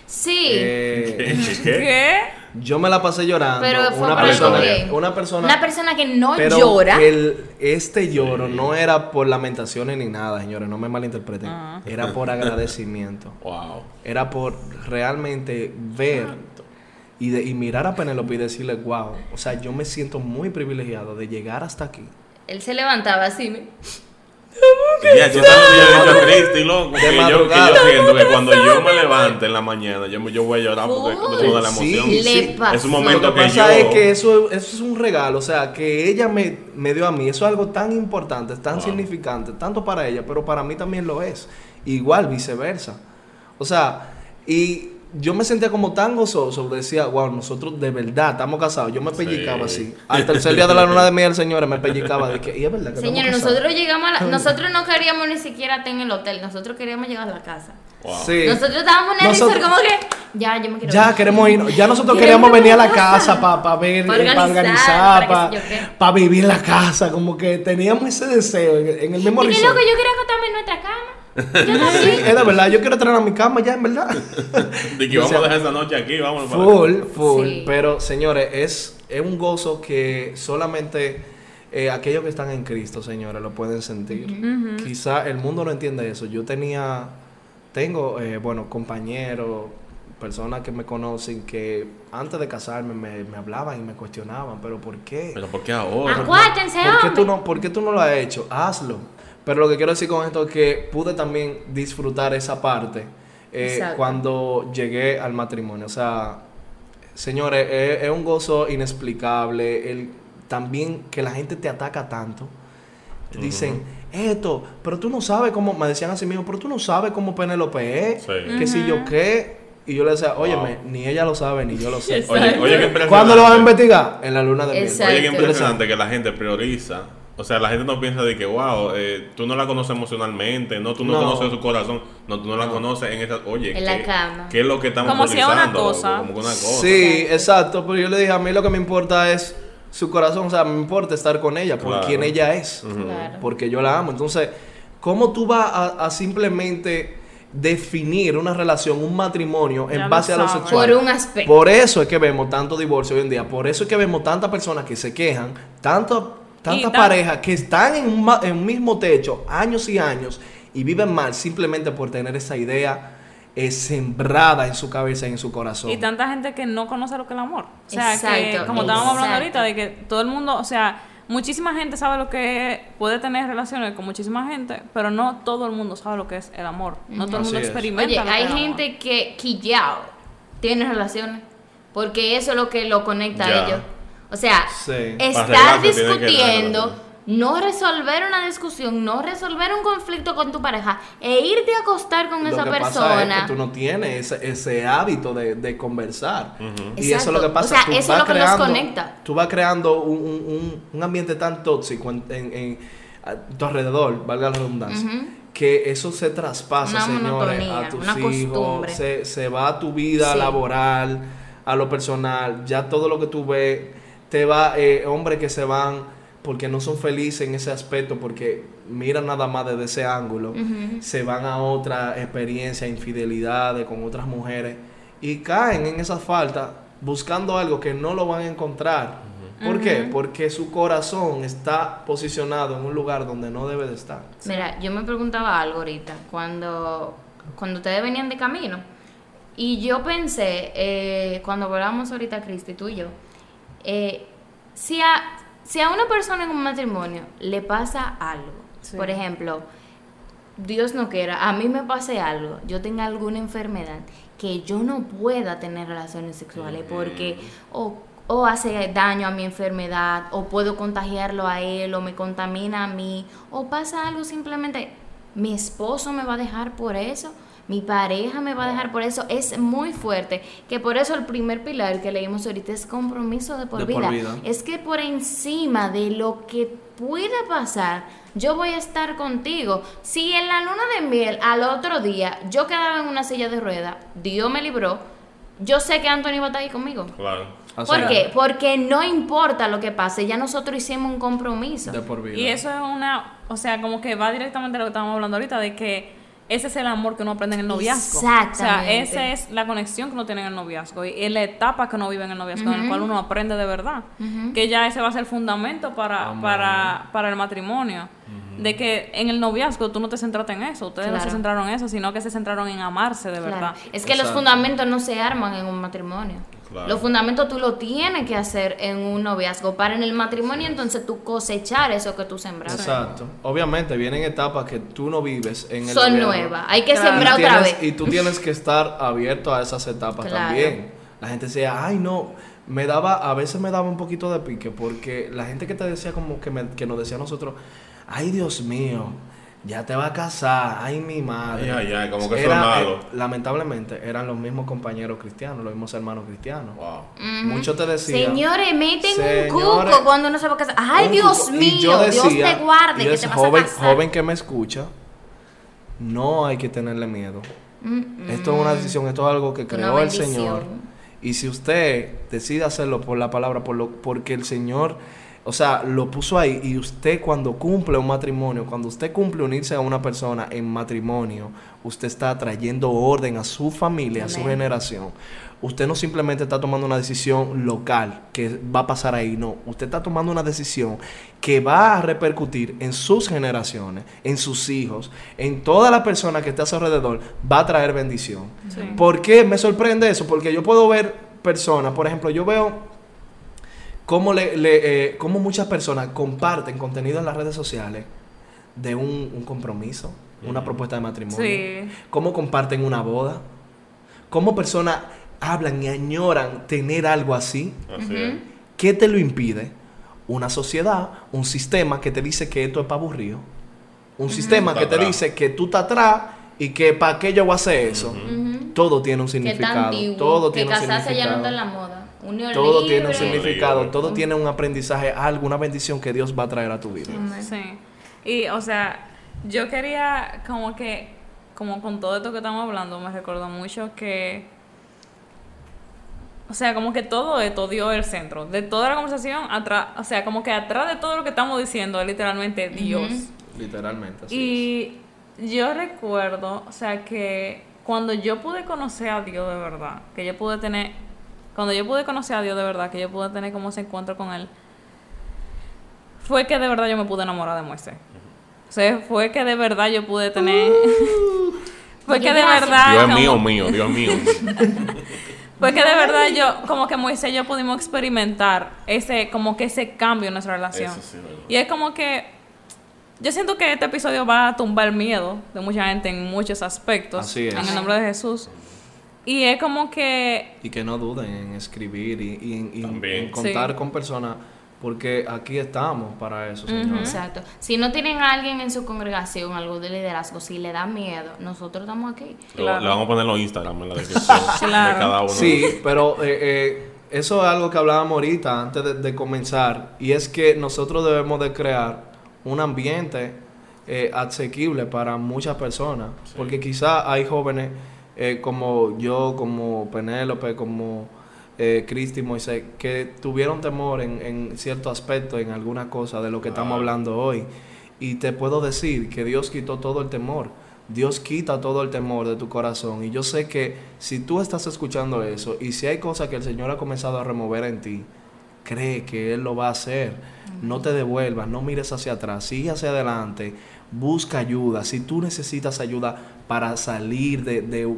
[SPEAKER 4] sí.
[SPEAKER 3] Eh,
[SPEAKER 1] ¿Qué?
[SPEAKER 3] Yo me la pasé llorando.
[SPEAKER 4] Pero fue
[SPEAKER 3] una persona,
[SPEAKER 4] bien.
[SPEAKER 3] una persona,
[SPEAKER 4] Una persona que no
[SPEAKER 3] pero
[SPEAKER 4] llora.
[SPEAKER 3] el- este lloro no era por lamentaciones ni nada, señores, no me malinterpreten.
[SPEAKER 2] Ah.
[SPEAKER 3] Era por agradecimiento.
[SPEAKER 1] Wow.
[SPEAKER 3] Era por realmente ver y, de, y mirar a Penélope y decirle, wow, o sea, yo me siento muy privilegiado de llegar hasta aquí.
[SPEAKER 4] Él se levantaba así.
[SPEAKER 1] Ya, yo le he dicho Cristi, loco. Que yo, que yo siento que cuando yo me levante en la mañana, yo, yo voy a llorar porque toda la emoción.
[SPEAKER 3] Sí,
[SPEAKER 4] Le pasó.
[SPEAKER 1] Es un
[SPEAKER 3] Lo
[SPEAKER 1] momento
[SPEAKER 3] que
[SPEAKER 1] que,
[SPEAKER 3] pasa
[SPEAKER 1] yo.
[SPEAKER 3] es que eso, eso es un regalo, o sea, que ella me, me dio a mí, eso es algo tan importante, tan
[SPEAKER 1] Wow.
[SPEAKER 3] significante, tanto para ella, pero para mí también lo es. Igual, viceversa. O sea, y yo me sentía como tan gozoso, decía, wow, nosotros de verdad estamos casados. Yo me pellizcaba
[SPEAKER 1] Sí.
[SPEAKER 3] así. Al tercer día de la luna de miel, señores, me pellizcaba de que, y es verdad que
[SPEAKER 4] Señores,
[SPEAKER 3] casados".
[SPEAKER 4] nosotros llegamos a la, nosotros no queríamos ni siquiera estar en el hotel, nosotros queríamos llegar a la casa.
[SPEAKER 1] Wow.
[SPEAKER 3] Sí.
[SPEAKER 4] Nosotros estábamos en el
[SPEAKER 3] Nosotros-
[SPEAKER 4] resort como que ya, yo me quiero
[SPEAKER 3] Ya
[SPEAKER 4] ir.
[SPEAKER 3] queremos ir, ya nosotros queríamos venir a la casa para ver,
[SPEAKER 4] Pa'
[SPEAKER 3] para
[SPEAKER 4] organizar,
[SPEAKER 3] organizar,
[SPEAKER 4] para
[SPEAKER 3] para
[SPEAKER 4] sé yo qué.
[SPEAKER 3] vivir en la casa, como que teníamos ese deseo en, en el mismo
[SPEAKER 4] Y que
[SPEAKER 3] resort.
[SPEAKER 4] loco, yo quería acostarme en nuestra cama.
[SPEAKER 3] Sí, es de verdad, yo quiero traer a mi cama ya, en verdad.
[SPEAKER 1] De que vamos a dejar esa noche aquí, vamos para
[SPEAKER 3] Full, full.
[SPEAKER 4] Sí.
[SPEAKER 3] Pero, señores, es, es un gozo que solamente eh, aquellos que están en Cristo, señores, lo pueden sentir. Quizá el mundo no entiende eso. Yo tenía, tengo, eh, bueno, compañeros, personas que me conocen que antes de casarme me, me hablaban y me cuestionaban, pero ¿por qué?
[SPEAKER 1] Pero ¿por qué ahora?
[SPEAKER 4] Acuérdense,
[SPEAKER 3] ¿Por qué, tú no, ¿Por qué tú no lo has hecho? Hazlo. Pero lo que quiero decir con esto es que pude también disfrutar esa parte eh, cuando llegué al matrimonio. O sea, señores, es, es un gozo inexplicable. El, también que la gente te ataca tanto. Te dicen, esto, pero tú no sabes cómo, me decían así mismo, pero tú no sabes cómo Penélope es,
[SPEAKER 1] Sí.
[SPEAKER 3] que si yo qué. Y yo le decía, óyeme,
[SPEAKER 1] Wow.
[SPEAKER 3] ni ella lo sabe, ni yo lo sé.
[SPEAKER 1] Oye, oye, qué impresionante.
[SPEAKER 3] ¿Cuándo lo vas a investigar? En la luna de miel.
[SPEAKER 1] Oye, qué impresionante que la gente prioriza. O sea, la gente no piensa de que, wow, eh, tú no la conoces emocionalmente, no, tú no,
[SPEAKER 3] No.
[SPEAKER 1] conoces su corazón, no, tú no la conoces en esa. Oye,
[SPEAKER 4] En la
[SPEAKER 1] ¿qué,
[SPEAKER 4] cama.
[SPEAKER 1] ¿qué es lo que estamos
[SPEAKER 2] Como si una cosa.
[SPEAKER 1] Como que una cosa.
[SPEAKER 3] Sí, exacto, pero yo le dije, a mí lo que me importa es su corazón, o sea, me importa estar con ella, por
[SPEAKER 1] Claro.
[SPEAKER 3] quien ella es,
[SPEAKER 4] Claro.
[SPEAKER 3] porque yo la amo. Entonces, ¿cómo tú vas a, a simplemente definir una relación, un matrimonio en base a lo sexual?
[SPEAKER 4] Por un aspecto.
[SPEAKER 3] Por eso es que vemos tanto divorcio hoy en día, por eso es que vemos tantas personas que se quejan, tanto, tantas
[SPEAKER 2] tan-
[SPEAKER 3] parejas que están en un, ma- en un mismo techo años y años y viven mal simplemente por tener esa idea eh, sembrada en su cabeza y en su corazón.
[SPEAKER 2] Y tanta gente que no conoce lo que es el amor. O sea, que
[SPEAKER 4] Exacto,
[SPEAKER 2] como estábamos hablando ahorita, de que todo el mundo, o sea, muchísima gente sabe lo que es- puede tener relaciones con muchísima gente, pero no todo el mundo sabe lo que es el amor. No todo el mundo experimenta.
[SPEAKER 4] Oye,
[SPEAKER 2] lo que
[SPEAKER 4] hay
[SPEAKER 2] es el amor.
[SPEAKER 4] gente que quillao tiene relaciones porque eso es lo que lo conecta a ellos. O sea,
[SPEAKER 3] Sí.
[SPEAKER 4] Estar discutiendo, no resolver una discusión, no resolver un conflicto con tu pareja e irte a acostar con
[SPEAKER 3] Lo
[SPEAKER 4] esa
[SPEAKER 3] que pasa
[SPEAKER 4] persona.
[SPEAKER 3] es que tú no tienes ese, ese hábito de, de conversar. Y
[SPEAKER 4] Exacto.
[SPEAKER 3] eso es lo que pasa.
[SPEAKER 4] O sea,
[SPEAKER 3] tú
[SPEAKER 4] eso es lo que
[SPEAKER 3] creando-
[SPEAKER 4] conecta.
[SPEAKER 3] Tú vas creando un, un- un- un ambiente tan tóxico en, en- en- a tu alrededor, valga la redundancia, que eso se traspasa,
[SPEAKER 4] Una
[SPEAKER 3] señores, a tus
[SPEAKER 4] una
[SPEAKER 3] hijos,
[SPEAKER 4] costumbre.
[SPEAKER 3] se, se va a tu vida
[SPEAKER 4] Sí.
[SPEAKER 3] laboral, a lo personal, ya todo lo que tú ves, te va, eh, hombres que se van porque no son felices en ese aspecto, porque miran nada más desde ese ángulo, se van a otra experiencia, infidelidades con otras mujeres y caen en esa falta buscando algo que no lo van a encontrar. ¿Por qué? Porque su corazón está posicionado en un lugar donde no debe de estar.
[SPEAKER 4] Mira, yo me preguntaba algo ahorita, cuando, cuando ustedes venían de camino, y yo pensé, eh, cuando hablábamos ahorita, Cristi, tú y yo, eh, si, a, si a una persona en un matrimonio le pasa algo,
[SPEAKER 2] Sí.
[SPEAKER 4] por ejemplo, Dios no quiera, a mí me pase algo, yo tenga alguna enfermedad que yo no pueda tener relaciones sexuales porque o, o hace daño a mi enfermedad, o puedo contagiarlo a él, o me contamina a mí, o pasa algo simplemente, mi esposo me va a dejar por eso, mi pareja me va a dejar por eso, es muy fuerte, que por eso el primer pilar que leímos ahorita es compromiso de por,
[SPEAKER 3] De por
[SPEAKER 4] vida.
[SPEAKER 3] vida.
[SPEAKER 4] Es que por encima de lo que pueda pasar, yo voy a estar contigo. Si en la luna de miel al otro día yo quedaba en una silla de ruedas, Dios me libró, yo sé que Anthony va a estar ahí conmigo.
[SPEAKER 1] Claro.
[SPEAKER 3] Así
[SPEAKER 4] ¿Por qué? Porque no importa lo que pase, ya nosotros hicimos un compromiso.
[SPEAKER 3] De por vida.
[SPEAKER 2] Y eso es una, o sea, como que va directamente a lo que estábamos hablando ahorita, de que ese es el amor que uno aprende en el noviazgo. O sea,
[SPEAKER 4] Exactamente.
[SPEAKER 2] esa es la conexión que uno tiene en el noviazgo y es la etapa que uno vive en el noviazgo, en el cual uno aprende de verdad. Que ya ese va a ser el fundamento para, para, para el matrimonio. De que en el noviazgo tú no te centraste en eso, ustedes no se centraron en eso, sino que se centraron en amarse de
[SPEAKER 4] Claro.
[SPEAKER 2] verdad.
[SPEAKER 4] Es que los fundamentos no se arman en un matrimonio.
[SPEAKER 1] Claro.
[SPEAKER 4] Los fundamentos tú lo tienes que hacer en un noviazgo para en el matrimonio entonces tú cosechar eso que tú sembraste.
[SPEAKER 3] Exacto. Obviamente vienen etapas que tú no vives en el
[SPEAKER 4] Son nuevas. Hay que
[SPEAKER 2] Claro.
[SPEAKER 4] sembrar otra vez.
[SPEAKER 3] Y tú tienes que estar abierto a esas etapas
[SPEAKER 4] Claro.
[SPEAKER 3] también. La gente decía, ay no, me daba, a veces me daba un poquito de pique porque la gente que te decía como que, me- que nos decía a nosotros, ay Dios mío, ya te va a casar, ay mi madre.
[SPEAKER 1] Ay, ay, ay, como que eso
[SPEAKER 3] Era,
[SPEAKER 1] es malo.
[SPEAKER 3] eh, lamentablemente eran los mismos compañeros cristianos, los mismos hermanos cristianos.
[SPEAKER 1] Wow.
[SPEAKER 3] Muchos te decían.
[SPEAKER 4] Señores, meten
[SPEAKER 3] Señores,
[SPEAKER 4] un cuco cuando uno se va a casar. Ay, Dios mío,
[SPEAKER 3] yo decía,
[SPEAKER 4] Dios te guarde
[SPEAKER 3] y
[SPEAKER 4] que
[SPEAKER 3] ese
[SPEAKER 4] te vas
[SPEAKER 3] joven,
[SPEAKER 4] a casar.
[SPEAKER 3] joven que me escucha, no hay que tenerle miedo. Esto es una decisión, esto es algo que creó el. Señor. Y si usted decide hacerlo por la palabra, por lo, porque el Señor, o sea, lo puso ahí, y usted cuando cumple un matrimonio, cuando usted cumple unirse a una persona en matrimonio, usted está trayendo orden a su familia, a su generación. Usted no simplemente está tomando una decisión local que va a pasar ahí, no. Usted está tomando una decisión que va a repercutir en sus generaciones, en sus hijos, en toda la persona que está a su alrededor, va a traer bendición.
[SPEAKER 2] Sí.
[SPEAKER 3] ¿Por qué me sorprende eso? Porque yo puedo ver personas, por ejemplo, yo veo cómo, le, le, eh, cómo muchas personas comparten contenido en las redes sociales de un, un compromiso, una propuesta de matrimonio,
[SPEAKER 2] Sí.
[SPEAKER 3] cómo comparten una boda, cómo personas hablan y añoran tener algo así.
[SPEAKER 1] Así es.
[SPEAKER 3] ¿Qué te lo impide? Una sociedad, un sistema que te dice que esto es para aburrido. Un sistema que te
[SPEAKER 1] atrás.
[SPEAKER 3] dice que tú estás atrás y que para qué yo voy a hacer eso. Todo tiene un significado.
[SPEAKER 4] antiguo,
[SPEAKER 3] todo
[SPEAKER 4] que
[SPEAKER 3] tiene un
[SPEAKER 4] casarse ya no está en la
[SPEAKER 3] significado.
[SPEAKER 4] moda. Unión
[SPEAKER 3] Todo tiene un significado.
[SPEAKER 1] Libre.
[SPEAKER 3] Todo tiene un aprendizaje, algo, una bendición que Dios va a traer a tu vida.
[SPEAKER 2] Sí. Y, o sea, yo quería como que, como con todo esto que estamos hablando, me recordó mucho que, o sea, como que todo esto dio el centro. De toda la conversación, atrás, o sea, como que atrás de todo lo que estamos diciendo es literalmente Dios.
[SPEAKER 3] Literalmente. así
[SPEAKER 2] Y yo recuerdo, o sea, que cuando yo pude conocer a Dios de verdad, que yo pude tener, cuando yo pude conocer a Dios de verdad, que yo pude tener como ese encuentro con Él, fue que de verdad yo me pude enamorar de Moisés. O sea, fue que de verdad yo pude tener... fue que de verdad...
[SPEAKER 1] Dios es
[SPEAKER 2] como-
[SPEAKER 1] mío, mío, Dios mío.
[SPEAKER 2] fue que de verdad yo, como que Moisés y yo pudimos experimentar ese, como que ese cambio en nuestra relación.
[SPEAKER 1] Eso sí, verdad.
[SPEAKER 2] Y es como que yo siento que este episodio va a tumbar el miedo de mucha gente en muchos aspectos.
[SPEAKER 3] Así es.
[SPEAKER 2] En el nombre de Jesús. Y es como que
[SPEAKER 3] Y que no duden en escribir y, y en- y contar
[SPEAKER 2] Sí.
[SPEAKER 3] con personas, porque aquí estamos para eso, señores.
[SPEAKER 4] Exacto. Si no tienen a alguien en su congregación, algo de liderazgo, si le da miedo, nosotros estamos aquí.
[SPEAKER 1] Lo-
[SPEAKER 2] Claro.
[SPEAKER 1] Le vamos a poner los Instagram en la descripción
[SPEAKER 2] Claro.
[SPEAKER 1] de cada uno.
[SPEAKER 3] Sí, pero eh, eh, eso es algo que hablábamos ahorita antes de, de comenzar y es que nosotros debemos de crear un ambiente eh, asequible para muchas personas, porque quizá hay jóvenes eh, como yo, como Penélope, como eh, Cristi y Moisés, que tuvieron temor en, en cierto aspecto, en alguna cosa de lo que estamos hablando hoy. Y te puedo decir que Dios quitó todo el temor. Dios quita todo el temor de tu corazón. Y yo sé que si tú estás escuchando eso y si hay cosas que el Señor ha comenzado a remover en ti, cree que Él lo va a hacer. No te devuelvas, no mires hacia atrás, sigue hacia adelante, busca ayuda. Si tú necesitas ayuda para salir de, de,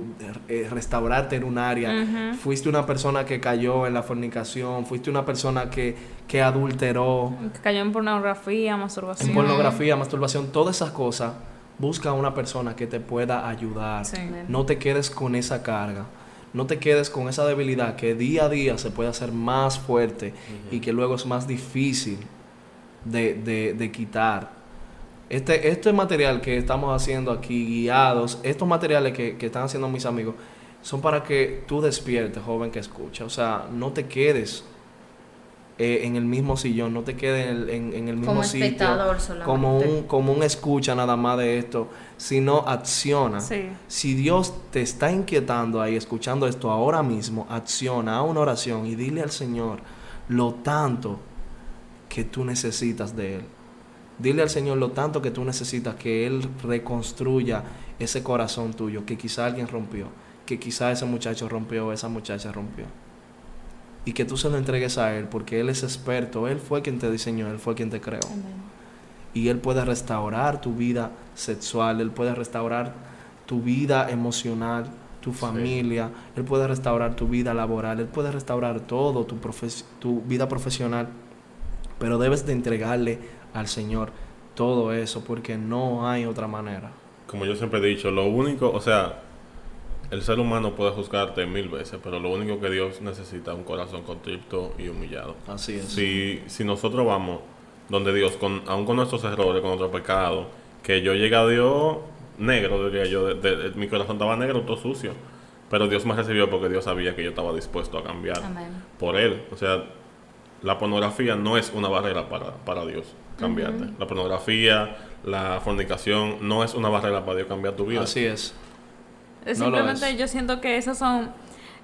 [SPEAKER 3] eh, restaurarte en un área, fuiste una persona que cayó en la fornicación, fuiste una persona que, que adulteró.
[SPEAKER 2] Que cayó en pornografía, masturbación.
[SPEAKER 3] En pornografía, masturbación, todas esas cosas. Busca una persona que te pueda ayudar.
[SPEAKER 2] Sí.
[SPEAKER 3] No te quedes con esa carga. No te quedes con esa debilidad que día a día se puede hacer más fuerte y que luego es más difícil de, de, de quitar. Este, este material que estamos haciendo aquí, guiados, estos materiales que, que están haciendo mis amigos, son para que tú despiertes, joven que escucha. O sea, no te quedes eh, en el mismo sillón, no te quedes en el, en- en el mismo
[SPEAKER 4] Como
[SPEAKER 3] sitio
[SPEAKER 4] espectador solamente.
[SPEAKER 3] como un, como un escucha nada más de esto, sino acciona.
[SPEAKER 2] Sí.
[SPEAKER 3] Si Dios te está inquietando ahí, escuchando esto ahora mismo, acciona, haz una oración y dile al Señor lo tanto que tú necesitas de Él. Dile al Señor lo tanto que tú necesitas que Él reconstruya ese corazón tuyo, que quizá alguien rompió, que quizá ese muchacho rompió, esa muchacha rompió. Y que tú se lo entregues a Él, porque Él es experto, Él fue quien te diseñó, Él fue quien te creó. Y Él puede restaurar tu vida sexual, Él puede restaurar tu vida emocional, tu familia, Él puede restaurar tu vida laboral, Él puede restaurar todo, tu, profes- tu vida profesional. Pero debes de entregarle al Señor todo eso, porque no hay otra manera.
[SPEAKER 1] Como yo siempre he dicho, lo único, o sea, el ser humano puede juzgarte mil veces, pero lo único que Dios necesita es un corazón contrito y humillado.
[SPEAKER 3] Así es.
[SPEAKER 1] Si, si nosotros vamos donde Dios, con, aún con nuestros errores, con nuestros pecados, que yo llegué a Dios negro, diría yo, de- de- de- mi corazón estaba negro, todo sucio, pero Dios me recibió porque Dios sabía que yo estaba dispuesto a cambiar
[SPEAKER 4] Amén.
[SPEAKER 1] por Él. O sea, la pornografía no es una barrera para, para Dios cambiarte. La pornografía, la fornicación, no es una barrera para Dios cambiar tu vida.
[SPEAKER 3] Así es.
[SPEAKER 2] Es
[SPEAKER 3] No lo
[SPEAKER 2] Simplemente
[SPEAKER 3] es.
[SPEAKER 2] yo siento que esos son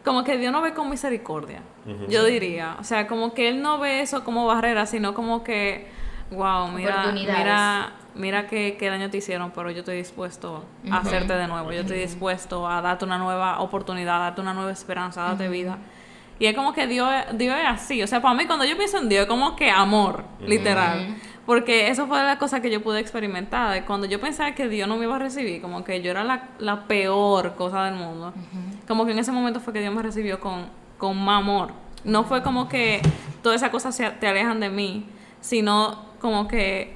[SPEAKER 2] como que Dios no ve con misericordia. Yo diría, o sea, como que él no ve eso como barrera, sino como que wow, mira, mira, mira qué, qué daño te hicieron, pero yo estoy dispuesto a hacerte de nuevo. Yo estoy dispuesto a darte una nueva oportunidad, a darte una nueva esperanza, a darte vida. Y es como que Dios, Dios es así. O sea, para mí cuando yo pienso en Dios, es como que amor, literal. Porque eso fue la cosa que yo pude experimentar. de Cuando yo pensaba que Dios no me iba a recibir, como que yo era la, la peor cosa del mundo. Como que en ese momento fue que Dios me recibió con, con más amor. No fue como que todas esas cosas se- te alejan de mí, sino como que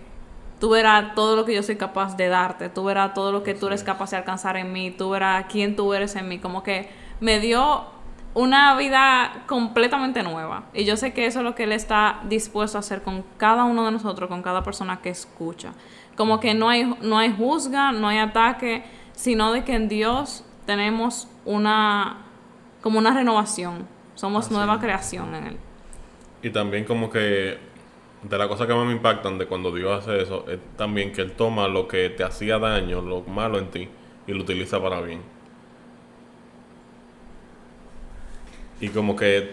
[SPEAKER 2] tú verás todo lo que yo soy capaz de darte, tú verás todo lo que tú eres capaz de alcanzar en mí, tú verás quién tú eres en mí. Como que me dio una vida completamente nueva. Y yo sé que eso es lo que Él está dispuesto a hacer con cada uno de nosotros, con cada persona que escucha. Como que no hay, no hay juzga, no hay ataque, sino de que en Dios tenemos una, como una renovación. Somos nueva creación en Él.
[SPEAKER 1] Y también como que de las cosas que más me impactan de cuando Dios hace eso es también que Él toma lo que te hacía daño, lo malo en ti, y lo utiliza para bien. Y como que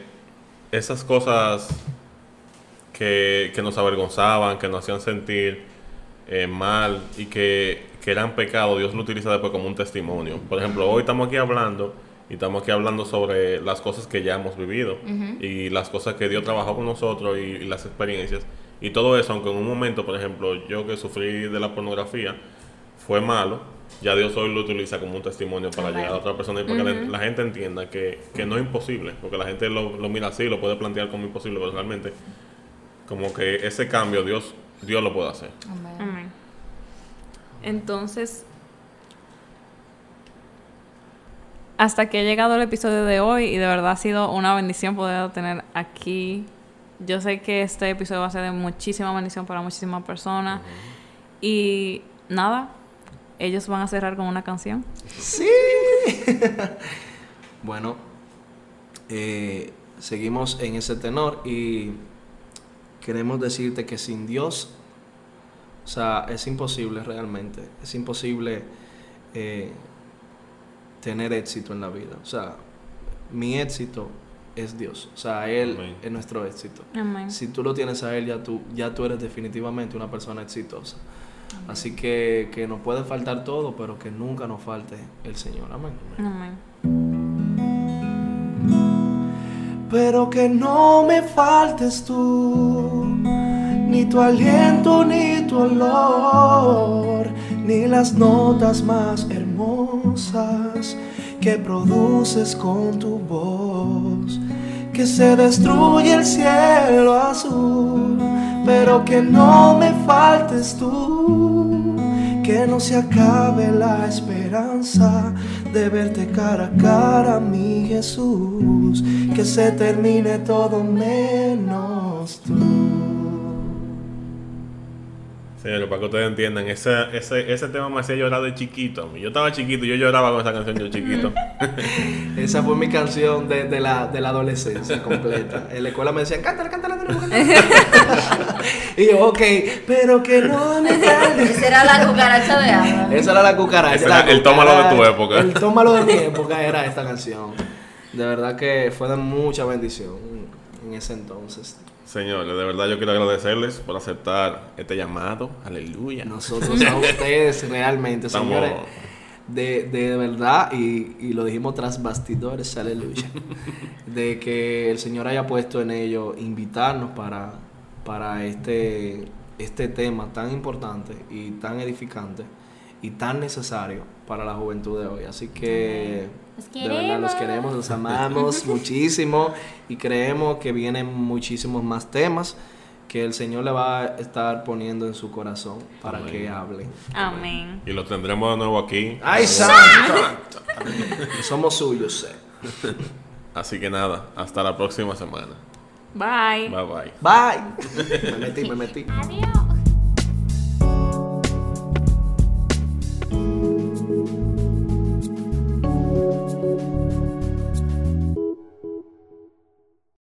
[SPEAKER 1] esas cosas que, que nos avergonzaban, que nos hacían sentir eh, mal y que, que eran pecado, Dios lo utiliza después como un testimonio. Por ejemplo, hoy estamos aquí hablando y estamos aquí hablando sobre las cosas que ya hemos vivido y las cosas que Dios trabajó con nosotros y, y las experiencias. Y todo eso, aunque en un momento, por ejemplo, yo que sufrí de la pornografía, fue malo, ya Dios hoy lo utiliza como un testimonio para
[SPEAKER 4] Amén.
[SPEAKER 1] llegar a otra persona y para que la, la gente entienda que, que no es imposible, porque la gente lo, lo mira así, lo puede plantear como imposible, pero realmente como que ese cambio Dios, Dios lo puede hacer.
[SPEAKER 4] Amén.
[SPEAKER 2] Amén. Entonces, hasta que ha llegado el episodio de hoy y de verdad ha sido una bendición poder tener aquí. Yo sé que este episodio va a ser de muchísima bendición para muchísimas personas. Y nada, ellos van a cerrar con una canción.
[SPEAKER 3] Sí. bueno, eh, seguimos en ese tenor y queremos decirte que sin Dios, o sea, es imposible realmente, es imposible eh, tener éxito en la vida. O sea, mi éxito es Dios. O sea, Él
[SPEAKER 1] Amén.
[SPEAKER 3] es nuestro éxito.
[SPEAKER 2] Amén.
[SPEAKER 3] Si tú lo tienes a Él, ya tú, ya tú eres definitivamente una persona exitosa. Así que, que nos puede faltar todo, pero que nunca nos falte el Señor. Amén.
[SPEAKER 2] Amén.
[SPEAKER 3] Pero que no me faltes tú, ni tu aliento, ni tu olor, ni las notas más hermosas que produces con tu voz. Que se destruye el cielo azul, pero que no me faltes tú, que no se acabe la esperanza de verte cara a cara, mi Jesús, que se termine todo menos tú.
[SPEAKER 1] Señores, para que ustedes entiendan, ese, ese, ese tema me hacía llorar de chiquito. a mí. Yo estaba chiquito, yo lloraba con esa canción yo chiquito.
[SPEAKER 3] Esa fue mi canción de, de la, de la adolescencia completa. En la escuela me decían, cántala, cántala cántala". y yo, ok, pero que no me.
[SPEAKER 4] Esa era la cucaracha de agua.
[SPEAKER 3] Esa era la cucaracha.
[SPEAKER 1] Ese
[SPEAKER 3] la
[SPEAKER 1] era el tómalo de tu época.
[SPEAKER 3] El tómalo de mi época era esta canción. De verdad que fue de mucha bendición en ese entonces.
[SPEAKER 1] Señores, de verdad yo quiero agradecerles por aceptar este llamado. Aleluya.
[SPEAKER 3] Nosotros a ustedes realmente,
[SPEAKER 1] Estamos-
[SPEAKER 3] señores. De, de verdad, y, y lo dijimos tras bastidores, aleluya. de que el Señor haya puesto en ello invitarnos para, para este, este tema tan importante y tan edificante y tan necesario para la juventud de hoy. Así que
[SPEAKER 4] Los
[SPEAKER 3] de verdad los
[SPEAKER 4] queremos.
[SPEAKER 3] los amamos muchísimo y creemos que vienen muchísimos más temas que el Señor le va a estar poniendo en su corazón para
[SPEAKER 1] Amén.
[SPEAKER 3] que hablen.
[SPEAKER 2] Amén.
[SPEAKER 1] Y lo tendremos de nuevo aquí.
[SPEAKER 3] ¡Ay, santo! Somos suyos.
[SPEAKER 1] Así que nada, hasta la próxima semana.
[SPEAKER 2] Bye.
[SPEAKER 1] Bye bye.
[SPEAKER 3] Bye. Me metí, me metí.
[SPEAKER 4] Adiós.